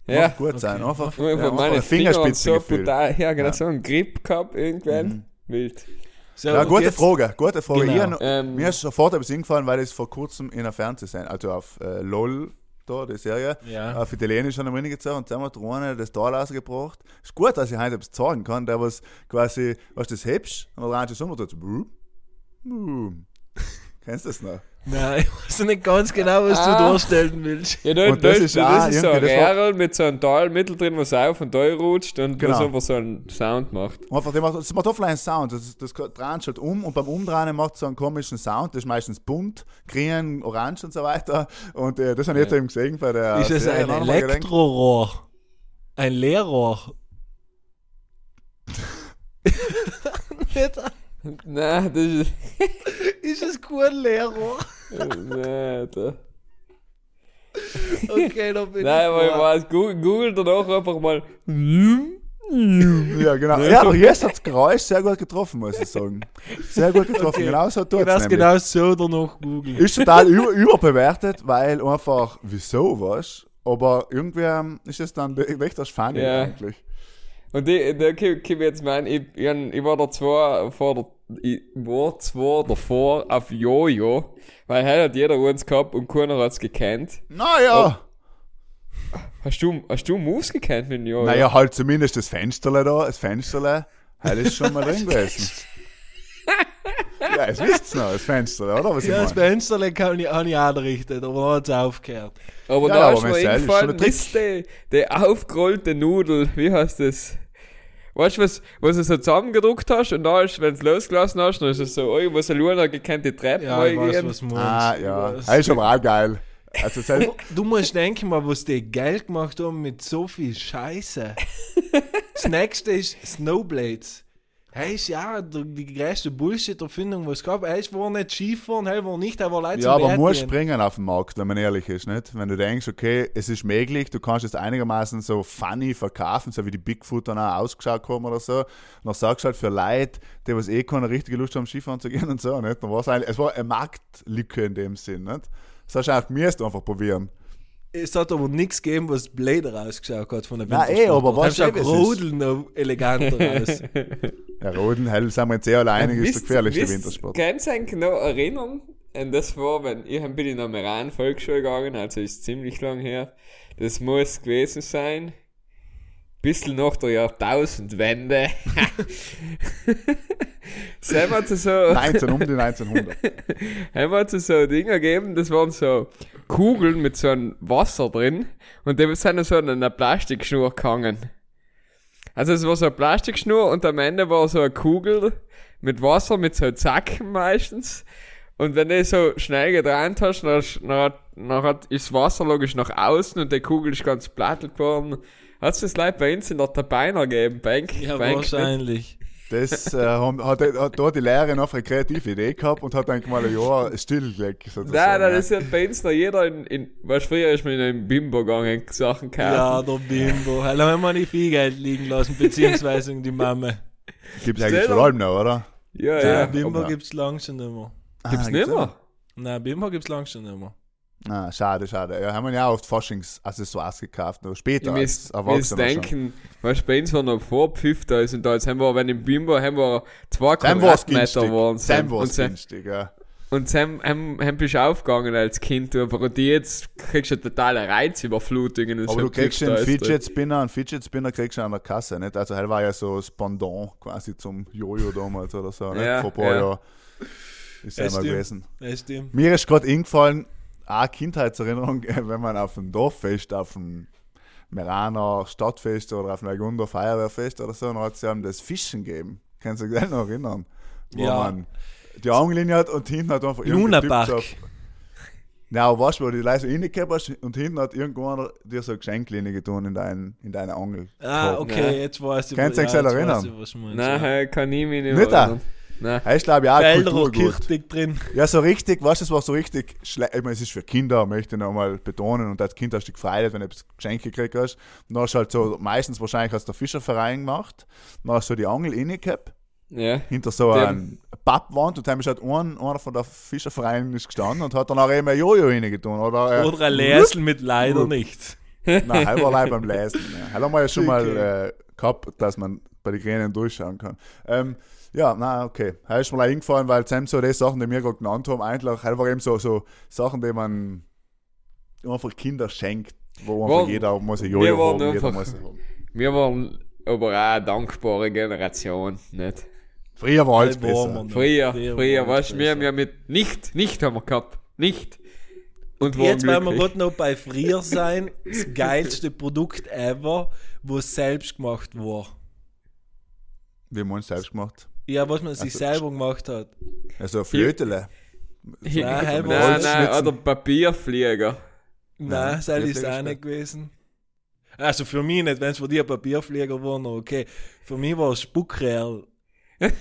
Speaker 3: ich. Ja.
Speaker 2: Gut sein. Einfach,
Speaker 3: Einfach
Speaker 2: ja,
Speaker 3: meine
Speaker 2: ein
Speaker 3: Finger und so brutal, ja genau,
Speaker 2: Ja.
Speaker 3: so ein Grip gehabt irgendwann.
Speaker 2: Mhm.
Speaker 3: Wild.
Speaker 1: So,
Speaker 2: Ja, gute
Speaker 1: jetzt-
Speaker 2: Frage, gute Frage.
Speaker 1: Genau.
Speaker 2: Ich
Speaker 3: Ähm,
Speaker 2: mir ist sofort etwas eingefallen, weil es vor kurzem in einer Fernsehserie, also auf äh, LOL, da, die Serie,
Speaker 1: Ja.
Speaker 2: auf Italienisch an der Mini gezogen und dann hat der das Tal rausgebracht. Ist gut, dass ich heute etwas zeigen kann, der was quasi, was das hebst, und dann und tut so, boom, boom. Kennst du das noch?
Speaker 1: Nein, ich weiß nicht ganz genau, was
Speaker 3: Ah.
Speaker 1: du darstellen willst.
Speaker 3: Ja, da,
Speaker 2: Und
Speaker 3: da,
Speaker 2: das
Speaker 3: ist, das ist so ein
Speaker 2: das
Speaker 3: Rährl mit so einem Teil mittel drin, was auf und da rutscht und
Speaker 2: Genau.
Speaker 3: was einfach so einen Sound macht.
Speaker 2: Und einfach, der macht, das macht offline einen Sound. Das, das dreht halt um und beim Umdrehen macht es so einen komischen Sound. Das ist meistens bunt, grün, orange und so weiter. Und äh, das habe ich jetzt eben gesehen bei der.
Speaker 1: ist es
Speaker 2: Serie.
Speaker 1: ein Elektrorohr? Ein Leerrohr?
Speaker 3: Nein, das ist.
Speaker 1: ist es kein Leerrohr?
Speaker 3: Nein, da.
Speaker 1: Okay, da bin
Speaker 3: Nein,
Speaker 1: ich
Speaker 3: aber ich
Speaker 1: vor.
Speaker 3: weiß, Google, danach einfach mal.
Speaker 2: Ja, genau. Ja, aber jetzt hat das Geräusch sehr gut getroffen, muss ich sagen. Sehr gut getroffen.
Speaker 1: Okay.
Speaker 2: Genau so tut
Speaker 1: Ich
Speaker 2: es.
Speaker 1: genau so danach googeln.
Speaker 2: Ist total über, überbewertet, weil einfach, wieso was? Aber irgendwie ähm, ist es dann echt das Funny
Speaker 3: Ja.
Speaker 2: eigentlich.
Speaker 3: Und die, da kann ich jetzt meinen, ich, ich war da zwar vor der, ich war zwar davor auf Jojo, weil heute hat jeder uns gehabt und keiner hat's gekannt.
Speaker 2: Naja,
Speaker 3: Hast du, hast du Moves gekannt mit dem Jojo?
Speaker 2: naja, halt zumindest das Fensterle da, das Fensterle, halt ist schon mal drin gewesen. ja, es wisst noch, das Fensterle, oder? Was
Speaker 1: Ja, das
Speaker 2: ich meine?
Speaker 1: Fenster kann ich, habe ich angerichtet, aber dann hat es aufgehört.
Speaker 3: Aber
Speaker 2: Ja,
Speaker 3: da
Speaker 2: aber
Speaker 3: ist mir
Speaker 2: ist
Speaker 3: eingefallen, ist die, die aufgerollte Nudel, wie heißt das? Weißt du, was, was du so zusammengedruckt hast und da ist, wenn du es losgelassen hast, dann ist es so, oh, ich muss Luna gekannt die Treppe
Speaker 1: Ja, ich weiß, was meinst.
Speaker 2: Ah, ja, das ist aber auch geil. Also, selbst,
Speaker 1: Du musst denken mal, was die Geld gemacht haben mit so viel Scheiße. das nächste ist Snowblades. Hey, ist ja der- die größte Bullshit-Erfindung, was es gab. Hey, es war nicht Skifahren, hey, war nicht, er war Leute
Speaker 2: Ja, aber muss springen auf dem Markt, wenn man ehrlich ist, nicht? Wenn du denkst, okay, es ist möglich, du kannst es einigermaßen so funny verkaufen, so wie die Bigfoot dann auch ausgeschaut haben oder so. Und dann sagst du halt für Leute, die was eh keine richtige Lust haben, Skifahren zu gehen und so, nicht? Dann war's eigentlich, es war eine Marktlücke in dem Sinn, nicht? Das heißt einfach, mir es einfach probieren.
Speaker 1: Es hat aber nichts gegeben, was Blader rausgeschaut hat von der
Speaker 2: Nein, eh, aber was
Speaker 1: schaut
Speaker 2: das ist-
Speaker 1: Rodel noch eleganter aus.
Speaker 2: Ja, Roden, hell, sind wir jetzt eh alle einig, ist der gefährlichste Wintersport.
Speaker 3: Kannst du eigentlich noch erinnern? Und das war, wenn ich bin in der Meran Volksschule gegangen, also ist ziemlich lang her. Das muss gewesen sein. Bisschen nach der Jahrtausendwende. Sehen wir zu so,
Speaker 2: 19, um die 1900.
Speaker 3: haben wir zu so Dinger gegeben, das waren so Kugeln mit so einem Wasser drin und die sind so an einer Plastikschnur gehangen. Also es war so eine Plastikschnur und am Ende war so eine Kugel mit Wasser, mit so Zacken meistens. Und wenn du so schnell gedreht hast, dann, dann, hat- dann ist das Wasser logisch nach außen und die Kugel ist ganz platt geworden. Hat es das Leute bei uns in der Tabainer gegeben, Bank?
Speaker 1: Ja,
Speaker 3: Bank
Speaker 1: wahrscheinlich.
Speaker 2: Das äh, haben- hat, hat da die Lehrerin einfach eine kreative Idee gehabt und hat dann mal ein Jahr stillgelegt. sozusagen,
Speaker 3: Nein, nein,
Speaker 2: ja.
Speaker 3: das hat bei uns noch jeder in, in was früher ist man in einem Bimbo gegangen, Sachen
Speaker 1: Ja,
Speaker 3: kaufen.
Speaker 1: der Bimbo. Hallo, haben wir nicht viel Geld liegen lassen, beziehungsweise die Mama.
Speaker 2: Gibt's eigentlich vor allem noch, oder?
Speaker 3: Ja,
Speaker 1: Ja,
Speaker 3: ja.
Speaker 1: Bimbo gibt's lang schon nicht mehr.
Speaker 3: Gibt's
Speaker 2: Ah,
Speaker 3: nicht mehr?
Speaker 1: Nein, Bimbo gibt's lang schon nicht mehr.
Speaker 2: Ah, schade, schade. Ja, haben wir ja oft Faschingsaccessoires gekauft, noch später
Speaker 3: Ich
Speaker 2: als
Speaker 3: muss, muss
Speaker 2: Erwachsener schon.
Speaker 3: denken, was bei uns war noch vor Pfiff da ist und da jetzt haben wir, wenn im Bimbo haben wir zwei
Speaker 2: Sam war es
Speaker 3: Quadratmeter
Speaker 2: günstig.
Speaker 3: geworden.
Speaker 2: Sam war
Speaker 3: und
Speaker 2: es
Speaker 3: Sam,
Speaker 2: günstig, ja.
Speaker 3: und Sam haben, haben bist aufgegangen als Kind, aber die jetzt kriegst du eine totale Reizüberflutung.
Speaker 2: Aber
Speaker 3: so
Speaker 2: du kriegst einen Fidget Spinner, einen Fidget Spinner kriegst du an der Kasse, nicht? Also, hell war ja so das Pendant quasi zum Jojo damals oder so, nicht?
Speaker 3: Ja,
Speaker 2: Vor ein paar
Speaker 3: ja.
Speaker 2: Jahren ist ja
Speaker 1: Ja,
Speaker 2: immer
Speaker 1: stimmt.
Speaker 2: gewesen.
Speaker 1: Stimmt.
Speaker 2: Mir ist gerade eingefallen, eine Kindheitserinnerung, wenn man auf dem Dorffest, auf dem Meraner Stadtfest oder auf dem Leigunder Feuerwehrfest oder so, dann hat es ja das Fischen gegeben. Kannst du dich noch erinnern? Wo
Speaker 1: Ja.
Speaker 2: man die Angellinie hat und hinten hat einfach irgendein Typ
Speaker 1: Lunapark.
Speaker 2: so- Ja, weißt du, wo du die Leute so reingehabt hast und hinten hat irgendwann dir so eine Geschenklinie getan in, dein, in deine Angel.
Speaker 1: Ah, okay,
Speaker 3: Ja.
Speaker 1: jetzt weiß ich.
Speaker 2: Kannst du dich erinnern?
Speaker 1: ich, was du meinst,
Speaker 3: Nein,
Speaker 1: ja.
Speaker 3: kann ich mich nicht
Speaker 2: Nicht
Speaker 3: erinnern. Nein.
Speaker 2: Ist, glaube ich, auch Kulturgut.
Speaker 1: Drin.
Speaker 2: Ja, so richtig, weißt du, es war so richtig schlecht. Ich meine, es ist für Kinder, möchte ich nochmal betonen. Und als Kind hast du gefreut, wenn du Geschenke gekriegt hast. Und dann hast du halt so, meistens wahrscheinlich aus der Fischerverein gemacht. Dann hast du die Angel reingehabt,
Speaker 3: Ja.
Speaker 2: hinter so einer Pappwand. Und dann ist halt ein, einer von der Fischerverein ist gestanden und hat dann auch eben ein Jojo reingetan. Oder, äh,
Speaker 1: Oder ein Läsel mit leider nichts.
Speaker 2: Nein, halb allein beim Lesen. Ja. Haben wir ja schon mal
Speaker 1: Okay.
Speaker 2: äh, gehabt, dass man bei den Kränen durchschauen kann. Ähm, ja, na okay. Halt ist mir auch eingefallen, weil Sam so die Sachen, die wir gerade genannt haben, eigentlich war eben so, so Sachen, die man einfach Kinder schenkt, wo einfach
Speaker 3: War-
Speaker 2: jeder muss ein
Speaker 3: wir
Speaker 2: Jojo
Speaker 3: waren
Speaker 2: haben, jeder
Speaker 3: einfach-
Speaker 2: muss haben.
Speaker 3: Wir waren aber auch eine dankbare Generation, nicht?
Speaker 2: Früher war alles besser.
Speaker 3: Früher,
Speaker 1: Früher
Speaker 3: weißt du,
Speaker 1: es
Speaker 3: wir haben ja mit nicht, nicht haben wir gehabt. Nicht. Und
Speaker 1: Jetzt, wenn wir gerade noch bei früher sein, das geilste Produkt ever, wo es selbst gemacht war.
Speaker 2: Wir haben uns selbst gemacht.
Speaker 1: Ja, was man sich
Speaker 2: Also,
Speaker 1: selber gemacht hat.
Speaker 2: Also Flötele.
Speaker 3: Nein, nein, nein, oder Papierflieger.
Speaker 1: Nein, das ist auch nicht gewesen. Also für mich nicht, wenn es für dich ein Papierflieger war, noch okay. Für mich war es Spuckreal.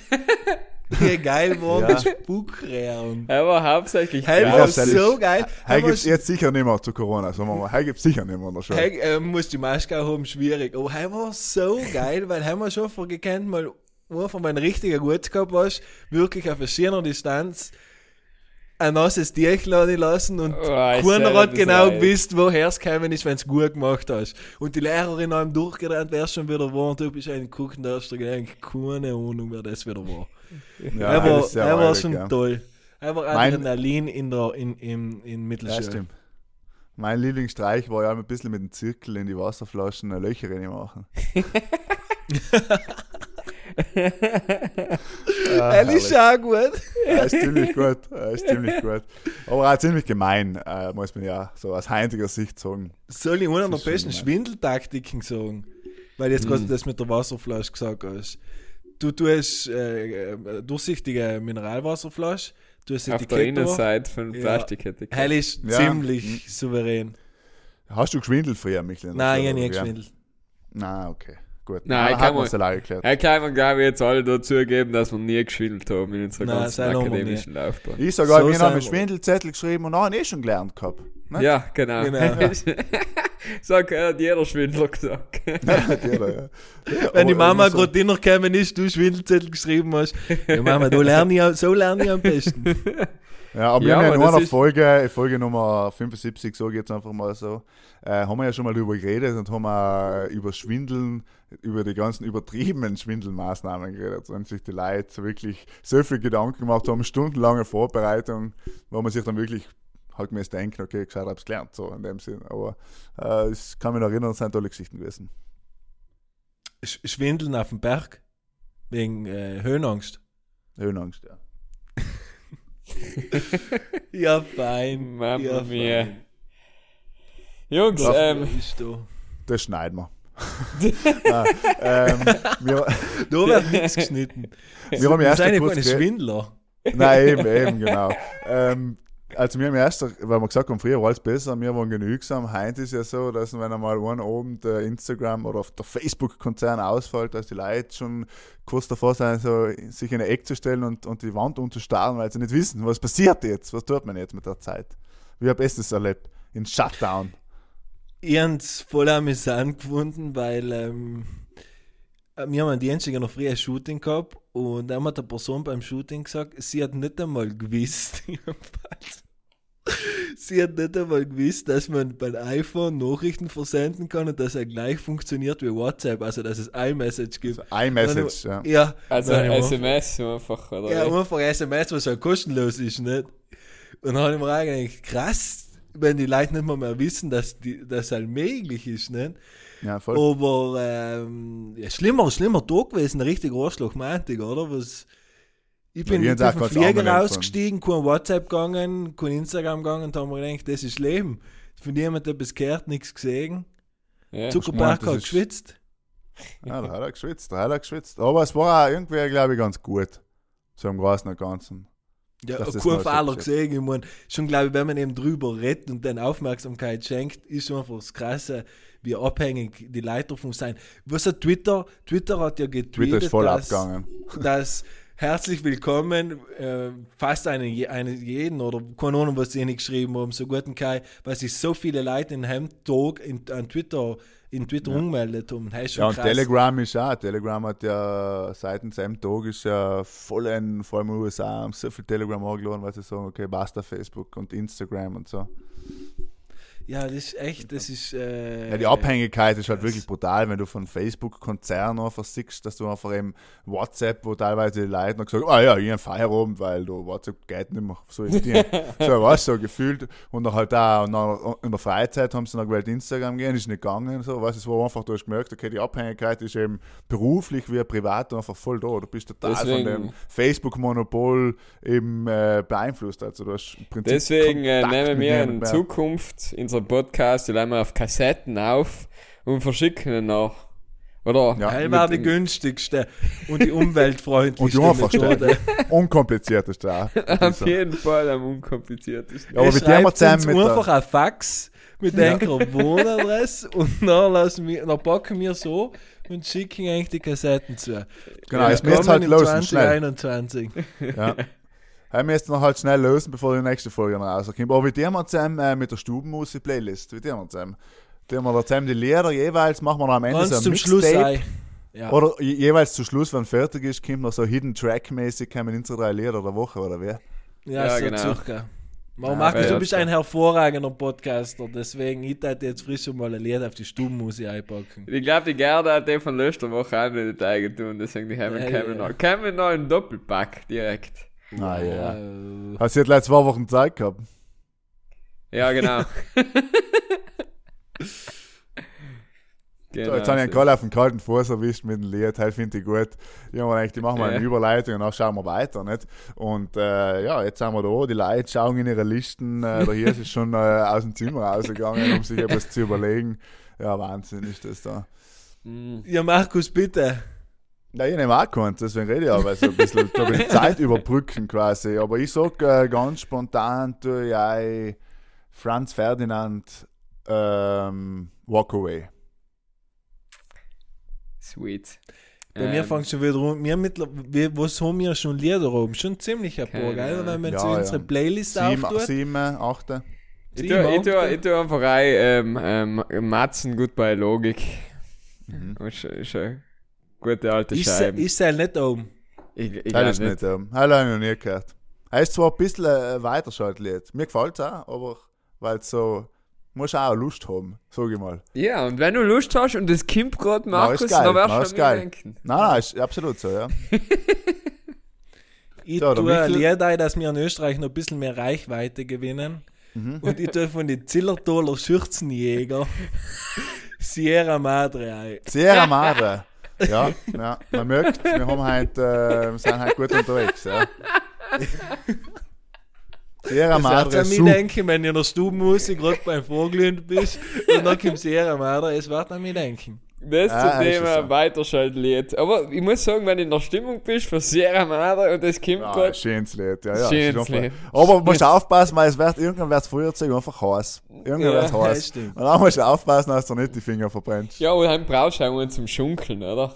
Speaker 1: Wie geil war
Speaker 2: Ja.
Speaker 1: das Spuckreal.
Speaker 3: Er war hauptsächlich
Speaker 1: Hey,
Speaker 2: Ja,
Speaker 1: war so geil.
Speaker 2: Hey, gibt es jetzt sicher nicht mehr zu Corona, sagen wir mal. Hey, gibt es sicher nicht mehr der Schule.
Speaker 1: Hey, äh, muss die Maske auch haben, schwierig. Aber hey, war so geil, weil wir schon vorgekannt, mal einfach wenn du richtiger gut gehabt hast, wirklich auf verschiedener Distanz ein nasses Tierchen lassen und
Speaker 3: Oh,
Speaker 1: keiner hat
Speaker 3: das
Speaker 1: genau
Speaker 3: leid.
Speaker 1: gewusst, woher es gekommen ist, wenn es gut gemacht hast. Und die Lehrerin haben durchgerannt, wer schon wieder war, und du bist einen geguckt und da hast du gedacht, keine Ahnung, wer das wieder war.
Speaker 2: Ja,
Speaker 1: er
Speaker 2: das
Speaker 1: war,
Speaker 2: ist sehr
Speaker 1: er war schon
Speaker 2: ja.
Speaker 1: toll. Er war
Speaker 2: Mein-
Speaker 1: Adrenalin in der, in, in, in
Speaker 2: Ja,
Speaker 1: Mittelschule.
Speaker 2: stimmt. Mein Lieblingsstreich war ja ein bisschen mit dem Zirkel in die Wasserflaschen Löcher reinmachen. ah,
Speaker 1: Er ist auch gut.
Speaker 2: Er ist ziemlich gut. Er ist ziemlich gut. Aber auch ziemlich gemein, äh, muss man ja so aus heutiger Sicht sagen.
Speaker 1: Soll ich eine der besten. Schwindeltaktiken sagen? Weil jetzt gerade das mit der Wasserflasche gesagt hast. Du tust äh, äh, durchsichtige Mineralwasserflasche, du hast
Speaker 3: auf der
Speaker 1: Etikett.
Speaker 3: Innenseite von
Speaker 1: Ja.
Speaker 3: Plastiketikett.
Speaker 1: Hell ist
Speaker 2: Ja.
Speaker 1: ziemlich souverän.
Speaker 2: Hast du geschwindelt früher, Michelin?
Speaker 1: Nein, ich habe nie
Speaker 2: Ja.
Speaker 1: geschwindelt.
Speaker 2: Nein, okay. Gut.
Speaker 3: Nein,
Speaker 2: hat
Speaker 3: man-
Speaker 2: es allein geklärt.
Speaker 3: Er kann man, glaube ich, jetzt alle dazugeben, dass wir nie geschwindelt haben in unserer
Speaker 1: Nein,
Speaker 3: ganzen akademischen Laufbahn.
Speaker 2: Ich sogar,
Speaker 1: So
Speaker 2: wir haben einen. Schwindelzettel geschrieben und haben eh schon gelernt gehabt. Ne?
Speaker 3: Ja, genau.
Speaker 1: Genau.
Speaker 3: Sag, er hat jeder Schwindler gesagt.
Speaker 2: Hat jeder, ja.
Speaker 1: Wenn die
Speaker 2: Aber
Speaker 1: Mama
Speaker 2: so-
Speaker 1: gerade dinner gekommen ist, du Schwindelzettel geschrieben hast, ja Mama, du lerne ich, am- so lerne ich am besten.
Speaker 2: Ja, aber
Speaker 3: Ja,
Speaker 2: wir haben ja in einer Folge, Folge Nummer 75, sage ich jetzt einfach mal so, äh, haben wir ja schon mal darüber geredet und haben auch über Schwindeln, über die ganzen übertriebenen Schwindelmaßnahmen geredet. Und sich die Leute wirklich so viel Gedanken gemacht haben, stundenlange Vorbereitung, wo man sich dann wirklich halt mir denken, okay, gescheit hab's gelernt, so in dem Sinn. Aber äh, ich kann mich noch erinnern, es sind tolle Geschichten gewesen.
Speaker 1: Sch Schwindeln auf dem Berg. Wegen äh, Höhenangst.
Speaker 2: Höhenangst, ja.
Speaker 1: Ja, fein.
Speaker 3: Mama
Speaker 1: ja,
Speaker 3: mia.
Speaker 1: fein.
Speaker 3: Jungs,
Speaker 1: Was
Speaker 3: ähm?
Speaker 2: Das schneiden wir. Nein, ähm, wir,
Speaker 1: Da wird nichts geschnitten.
Speaker 2: wir haben
Speaker 1: Wir
Speaker 2: erst
Speaker 1: ja
Speaker 2: kurz geredet-
Speaker 1: Schwindler.
Speaker 2: Nein, eben, eben, genau. ähm, also wir haben erst, weil wir gesagt haben, früher war alles besser, wir waren genügsam. Heute ist ja so, dass wenn einmal einen oben der Instagram oder der Facebook-Konzern ausfällt, dass die Leute schon kurz davor sind, so sich in eine Ecke zu stellen und, und die Wand umzustarren, weil sie nicht wissen, was passiert jetzt, was tut man jetzt mit der Zeit. Wie habe ich das erlebt? In Shutdown.
Speaker 1: Ich habe es voll amüsant gefunden, weil ähm, wir haben am Dienstag noch früh ein Shooting gehabt und dann hat eine Person beim Shooting gesagt, sie hat nicht einmal gewusst, Sie hat nicht einmal gewusst, dass man beim iPhone Nachrichten versenden kann und dass er gleich funktioniert wie WhatsApp, also dass es iMessage gibt.
Speaker 2: iMessage, ja.
Speaker 1: Ja,
Speaker 3: Also
Speaker 1: mir-
Speaker 3: SMS einfach, oder?
Speaker 1: Ja, einfach SMS, was ja kostenlos ist, nicht? Und dann habe ich mir eigentlich krass, wenn die Leute nicht mal mehr wissen, dass die, das halt möglich ist, nicht?
Speaker 2: Ja, voll.
Speaker 1: Aber ähm, ja, schlimmer, schlimmer Tag gewesen, ein richtig Arschloch, meinte ich, oder? Was, ich bin
Speaker 2: Ja, kannst du
Speaker 1: Flieger
Speaker 2: anmelden
Speaker 1: rausgestiegen, kein WhatsApp gegangen, kein Instagram gegangen und haben mir gedacht, das ist Leben. Von jemandem etwas gehört, nichts gesehen.
Speaker 3: Ja.
Speaker 1: Zuckerberg hat geschwitzt.
Speaker 2: Ja, da hat er geschwitzt, da hat er geschwitzt. Aber es war auch irgendwie, glaube ich, ganz gut. So im Großen und Ganzen.
Speaker 1: Ja,
Speaker 2: das
Speaker 1: kein Fehler gesehen. Ich meine, schon glaube ich, wenn man eben drüber redet und dann Aufmerksamkeit schenkt, ist schon einfach das Krasse, wie abhängig die Leute davon sein. Was hat Twitter? Twitter hat ja getweetet,
Speaker 2: Twitter ist voll
Speaker 1: dass,
Speaker 2: abgegangen.
Speaker 1: dass herzlich willkommen, äh, fast einen, einen jeden oder keine Ahnung, was sie nicht geschrieben haben, so guten Kai, weil sich so viele Leute in einem Tag in, an Twitter, in Twitter umgemeldet haben. Schon
Speaker 2: Ja, und
Speaker 1: krass.
Speaker 2: Telegram ist auch. Telegram hat ja seit dem Tag ist ja voll ein, vor allem in den USA, haben so viel Telegram angeladen, weil sie sagen, okay, basta Facebook und Instagram und so.
Speaker 1: Ja, das ist echt, das ist. Äh,
Speaker 2: Ja, die Abhängigkeit ist halt wirklich brutal, wenn du von Facebook-Konzernen einfach siehst, dass du einfach eben WhatsApp, wo teilweise die Leute noch gesagt ah ja, ich habe Feierabend, weil du WhatsApp geht nicht mehr so in die. so was so gefühlt. Und dann halt da und dann in der Freizeit haben sie dann gewählt Instagram gehen, ist nicht gegangen. So, weißt, du, es war einfach, du hast gemerkt, okay, die Abhängigkeit ist eben beruflich wie privat einfach voll da. Du bist total
Speaker 3: Deswegen-
Speaker 2: von dem Facebook-Monopol eben äh, beeinflusst. Also du hast im Prinzip
Speaker 3: Deswegen äh, nehmen wir in
Speaker 2: niemandem mehr.
Speaker 3: Zukunft unseren Podcast, die laden wir auf Kassetten auf und verschicken ihn noch. Oder?
Speaker 2: Ja.
Speaker 1: Heil war die günstigste und die umweltfreundlichste
Speaker 2: Und die einfachste. Unkomplizierteste auch.
Speaker 3: Auf jeden Fall am unkompliziertesten.
Speaker 2: Ja, aber
Speaker 1: Er
Speaker 2: mit dem zusammen
Speaker 1: uns
Speaker 2: mit
Speaker 1: einfach ein Fax mit einer Wohnadresse und dann, lassen wir, dann packen wir so und schicken eigentlich die Kassetten zu.
Speaker 2: Genau, es müsst halt
Speaker 1: im
Speaker 2: lösen, schnell.
Speaker 1: 2021.
Speaker 2: Ja. Wir müssen noch halt schnell lösen, bevor die nächste Folge noch rauskommt. Aber wie tun wir zusammen äh, mit der Stubenmusik-Playlist? Wie tun wir zusammen? Tun wir da zusammen die Lieder jeweils, machen wir noch am Ende
Speaker 1: Ganz
Speaker 2: so ein
Speaker 1: zum Schluss sei. Ja.
Speaker 2: Oder je- jeweils zum Schluss, wenn fertig ist, kommt noch so Hidden Track-mäßig, kommen unsere drei Lieder der Woche, oder wie?
Speaker 1: Ja,
Speaker 3: Ja,
Speaker 1: so
Speaker 3: genau.
Speaker 1: circa. Warum
Speaker 2: Ja,
Speaker 1: Markus, du bist ein hervorragender Podcaster, deswegen ich hätte jetzt frisch schon mal ein Lied auf die Stubenmusik einpacken.
Speaker 3: Ich glaube, die Gerda hat den von letzter Woche auch nicht eingetan, deswegen die haben
Speaker 1: Ja,
Speaker 3: wir
Speaker 1: ja.
Speaker 3: noch. Wir noch einen Doppelpack direkt.
Speaker 2: Ah, ja.
Speaker 1: Äh,
Speaker 2: Hast du jetzt letzte zwei Wochen Zeit gehabt?
Speaker 3: Ja, genau. Genau
Speaker 2: jetzt habe ich einen. Call auf den kalten Fuß erwischt mit dem Lied, halt finde ich gut. Ich habe mir gedacht, ich mache mal eine
Speaker 3: Ja.
Speaker 2: Überleitung und dann schauen wir weiter, nicht? Und äh, ja, jetzt sind wir da, die Leute schauen in ihre Listen, äh, der hier ist schon äh, aus dem Zimmer rausgegangen, um sich etwas zu überlegen. Ja, Wahnsinn ist das da.
Speaker 3: Mm.
Speaker 1: ja, Markus, bitte.
Speaker 2: Ja, ich nehme auch keins, deswegen rede ich aber so ein bisschen, so ein bisschen Zeit überbrücken quasi. Aber ich sag äh, ganz spontan, tue ich ein Franz Ferdinand ähm, Walk Away.
Speaker 3: Sweet.
Speaker 1: Bei mir
Speaker 3: Ähm,
Speaker 1: fängt schon wieder um. Wir mittler, wir, was haben wir schon Lieder oben? Schon ziemlich ein paar, gell? Wenn man
Speaker 2: Ja,
Speaker 1: zu
Speaker 2: ja.
Speaker 1: unsere Playlist
Speaker 2: Sieben,
Speaker 1: auftut.
Speaker 2: sieben, acht.
Speaker 3: Ich tue, ich, tue,
Speaker 1: acht.
Speaker 3: ich tue einfach ein ähm, ähm, Matzen Goodbye Logik.
Speaker 2: Mhm.
Speaker 3: Ist, ist eine gute alte
Speaker 1: Ist,
Speaker 3: Scheibe.
Speaker 1: ist halt nicht oben.
Speaker 3: Ich, ich glaub
Speaker 2: ist nicht, ähm, das habe ich noch nie gehört. Er ist zwar ein bisschen ein Weiterschaltlied. Mir gefällt es auch, aber weil es so, musst auch Lust haben, sag ich mal.
Speaker 3: Ja, und wenn du Lust hast und das kommt gerade, Markus,
Speaker 2: geil,
Speaker 3: dann
Speaker 2: ist
Speaker 3: du
Speaker 2: geil.
Speaker 3: denken.
Speaker 2: Nein, nein, ist absolut so, ja.
Speaker 1: Ich
Speaker 2: So,
Speaker 1: tue ein Lied ein, dass wir in Österreich noch ein bisschen mehr Reichweite gewinnen.
Speaker 2: Mhm.
Speaker 1: Und ich tue von den Zillertaler Schürzenjäger Sierra Madre ein.
Speaker 2: Sierra Madre. Ja, ja, man merkt, wir haben heute, äh, wir sind heute gut unterwegs, ja. Sierra
Speaker 1: Das
Speaker 2: Madre
Speaker 1: wird an mich denken, wenn in der Stubenmusik gerade beim Vorglühen bist und dann kommt Sierra Madre, es wird an mich denken.
Speaker 3: Das
Speaker 2: Ah,
Speaker 3: zum Thema
Speaker 2: so.
Speaker 3: Weiterschaltlied. Aber ich muss sagen, wenn du in der Stimmung bist für Sierra Madre und das kommt
Speaker 2: Ja,
Speaker 3: gerade,
Speaker 2: ein schönes Lied, ja, ja.
Speaker 3: Schönes Lied.
Speaker 2: Aber du musst aufpassen, weil es wird, irgendwann wird das Feuerzeug einfach heiß. Irgendwann
Speaker 3: Ja,
Speaker 2: wird heiß. Und dann musst du aufpassen, dass du nicht die Finger verbrennst.
Speaker 3: ja, und dann brauchst du auch einen zum Schunkeln, oder?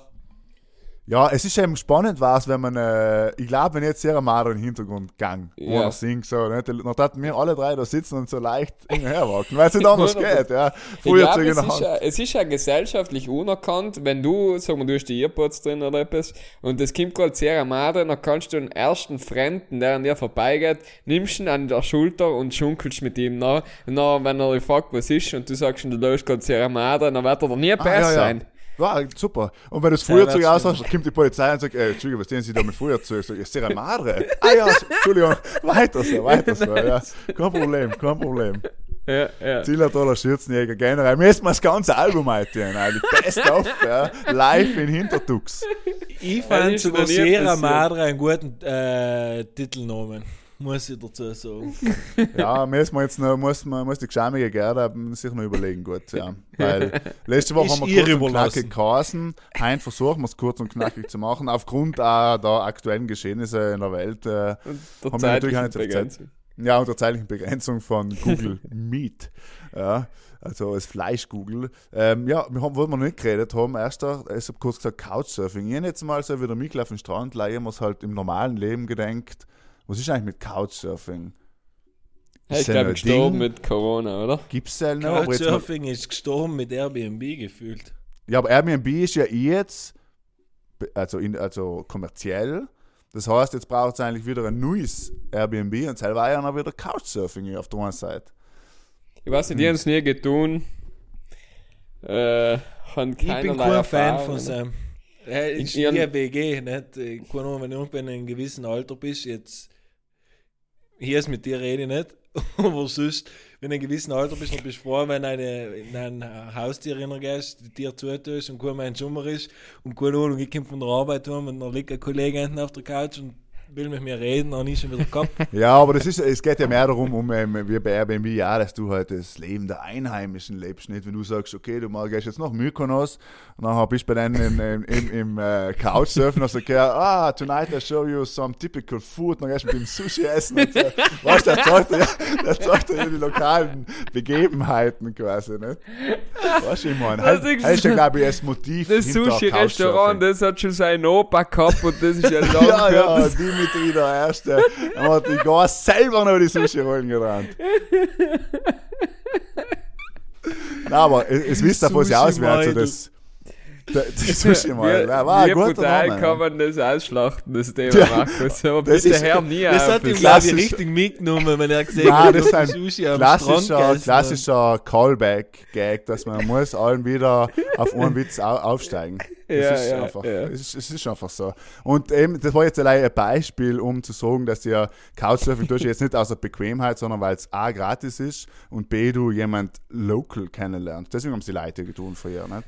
Speaker 2: Ja, es ist eben spannend, was, wenn man, äh, ich glaube, wenn jetzt sehr Madre im Hintergrund gang, wo
Speaker 3: Ja.
Speaker 2: er singt, so, ne, dann hatten wir alle drei da sitzen und so leicht herwalken, weil es nicht anders geht, ja. Feuerzeug in
Speaker 3: es,
Speaker 2: der
Speaker 3: ist
Speaker 2: Hand.
Speaker 3: ja, es ist ja gesellschaftlich unerkannt, wenn du, sagen wir, du hast die Earpods drin oder etwas, und es kommt gerade Sierra Madre, dann kannst du den ersten Fremden, der an dir vorbeigeht, nimmst ihn an der Schulter und schunkelst mit ihm nach. Und dann, wenn er dich fragt, was ist, und du sagst, du löst gerade Sierra Madre, dann wird er dir nie
Speaker 2: Ah,
Speaker 3: besser
Speaker 2: ja, ja.
Speaker 3: sein.
Speaker 2: Ja, super. Und wenn du das
Speaker 1: Ja,
Speaker 2: Feuerzeug
Speaker 1: das
Speaker 2: aushast, kommt die Polizei und sagt, ey, Entschuldigung, was tun Sie da mit Feuerzeug? Ich, ist der Madre? Ah ja, Entschuldigung, weiter so, weiter so, ja. Kein Problem, kein Problem.
Speaker 3: Ja, ja.
Speaker 2: Zillertaler Schürzenjäger generell. Müssen wir das ganze Album heute die Best of, ja, live in Hintertux.
Speaker 1: Ich
Speaker 3: Ja,
Speaker 1: fand
Speaker 3: nie
Speaker 1: Sierra. Madre einen guten äh, Titelnamen. Muss ich dazu sagen.
Speaker 2: Ja, müssen wir jetzt noch, muss, man, muss die geschämige Gerda sich noch überlegen, gut, ja. Weil letzte Woche
Speaker 1: Ist
Speaker 2: haben wir kurz und
Speaker 1: überlassen.
Speaker 2: knackig geheißen. Heute versuchen wir es kurz und knackig zu machen. Aufgrund auch der aktuellen Geschehnisse in der Welt. Äh,
Speaker 3: Der
Speaker 2: Haben wir natürlich auch nicht viel Zeit.
Speaker 3: Begrenzung.
Speaker 2: Ja, unter zeitlichen Begrenzung von Google Meet. Ja, also als Fleisch-Google. Ähm, ja, wir haben, wo wir noch nicht geredet haben, erster, ich habe kurz gesagt Couchsurfing. Ich habe jetzt mal so wieder mitgelaufen auf den Strand, leihen es halt im normalen Leben gedenkt. Was ist eigentlich mit Couchsurfing?
Speaker 3: Hey, ich
Speaker 2: ja
Speaker 3: glaube, gestorben
Speaker 2: Ding?
Speaker 3: mit Corona, oder?
Speaker 2: Gibt es ja noch? Mal,
Speaker 1: Couchsurfing ist gestorben mit Airbnb gefühlt.
Speaker 2: ja, aber Airbnb ist ja jetzt, also, in, also kommerziell. Das heißt, jetzt braucht es eigentlich wieder ein neues Airbnb und selber ja noch wieder Couchsurfing auf der einen Seite.
Speaker 3: Ich weiß nicht, die haben es nie getan. Äh, haben
Speaker 1: Ich bin kein Fan von Sam. Ist
Speaker 3: Ich- ich-
Speaker 1: wie ein WG, nicht? Äh, Keine Ahnung, wenn du irgendwann in einem gewissen Alter bist, jetzt hier ist mit dir rede ich nicht, aber sonst, wenn du in einem gewissen Alter bist, dann bist du froh, wenn eine, in ein Haustier reingehst, die dir zutust und kein Mensch Schummer ist und keine Ahnung, ich komme von der Arbeit heim und dann liegt ein Kollege hinten auf der Couch und will mit mir reden, dann ist schon wieder gehabt.
Speaker 2: Ja, aber das ist, es geht ja mehr darum, um, ähm, wie bei Airbnb, ja, dass du halt das Leben der Einheimischen lebst. Nicht, wenn du sagst, okay, du mal gehst jetzt nach Mykonos und dann bist du bei denen im, im, im äh, Couchsurfen und sagst, ja, ah, tonight I show you some typical food, dann gehst du mit dem Sushi essen und so. Weißt du, der zeigt dir, der zeigt dir die lokalen Begebenheiten quasi, nicht? Weißt du, ich meine,
Speaker 3: Was
Speaker 2: das
Speaker 3: denkst
Speaker 2: ist ja, glaube ich, das Motiv
Speaker 3: Das Sushi-Restaurant, das hat schon seinen Opa gehabt und das ist ja lang
Speaker 2: Ja, ja, Dimitri, der Erste. Er hat die Gas selber noch die Sushi-Rollen gerannt. Nein, aber es, es wisst davon ja aus, wie also das. Sushi mal. Ja, war ein
Speaker 3: wie
Speaker 2: guter
Speaker 3: brutal
Speaker 2: Name.
Speaker 3: kann man das ausschlachten, das Thema,
Speaker 2: Ja,
Speaker 3: Markus. Aber
Speaker 2: das
Speaker 3: bitte
Speaker 2: ist-
Speaker 3: hör nie
Speaker 1: Das
Speaker 3: auf.
Speaker 1: hat ihm,
Speaker 3: Das-
Speaker 1: glaube ich, richtig mitgenommen, wenn er gesehen hat,
Speaker 2: das ist
Speaker 1: dass
Speaker 2: ein
Speaker 1: Sushi am
Speaker 2: klassischer, klassischer Callback-Gag, dass man muss allen wieder auf einen Witz au aufsteigen. Das
Speaker 3: Ja,
Speaker 2: ist
Speaker 3: ja,
Speaker 2: einfach,
Speaker 3: ja.
Speaker 2: Es, ist, es ist einfach so. Und eben, das war jetzt allein ein Beispiel, um zu sagen, dass ja Couchsurfing tust jetzt nicht aus der Bequemheit, sondern weil es A gratis ist und B du jemand local kennenlernst. Deswegen haben sie Leute getan früher, nicht?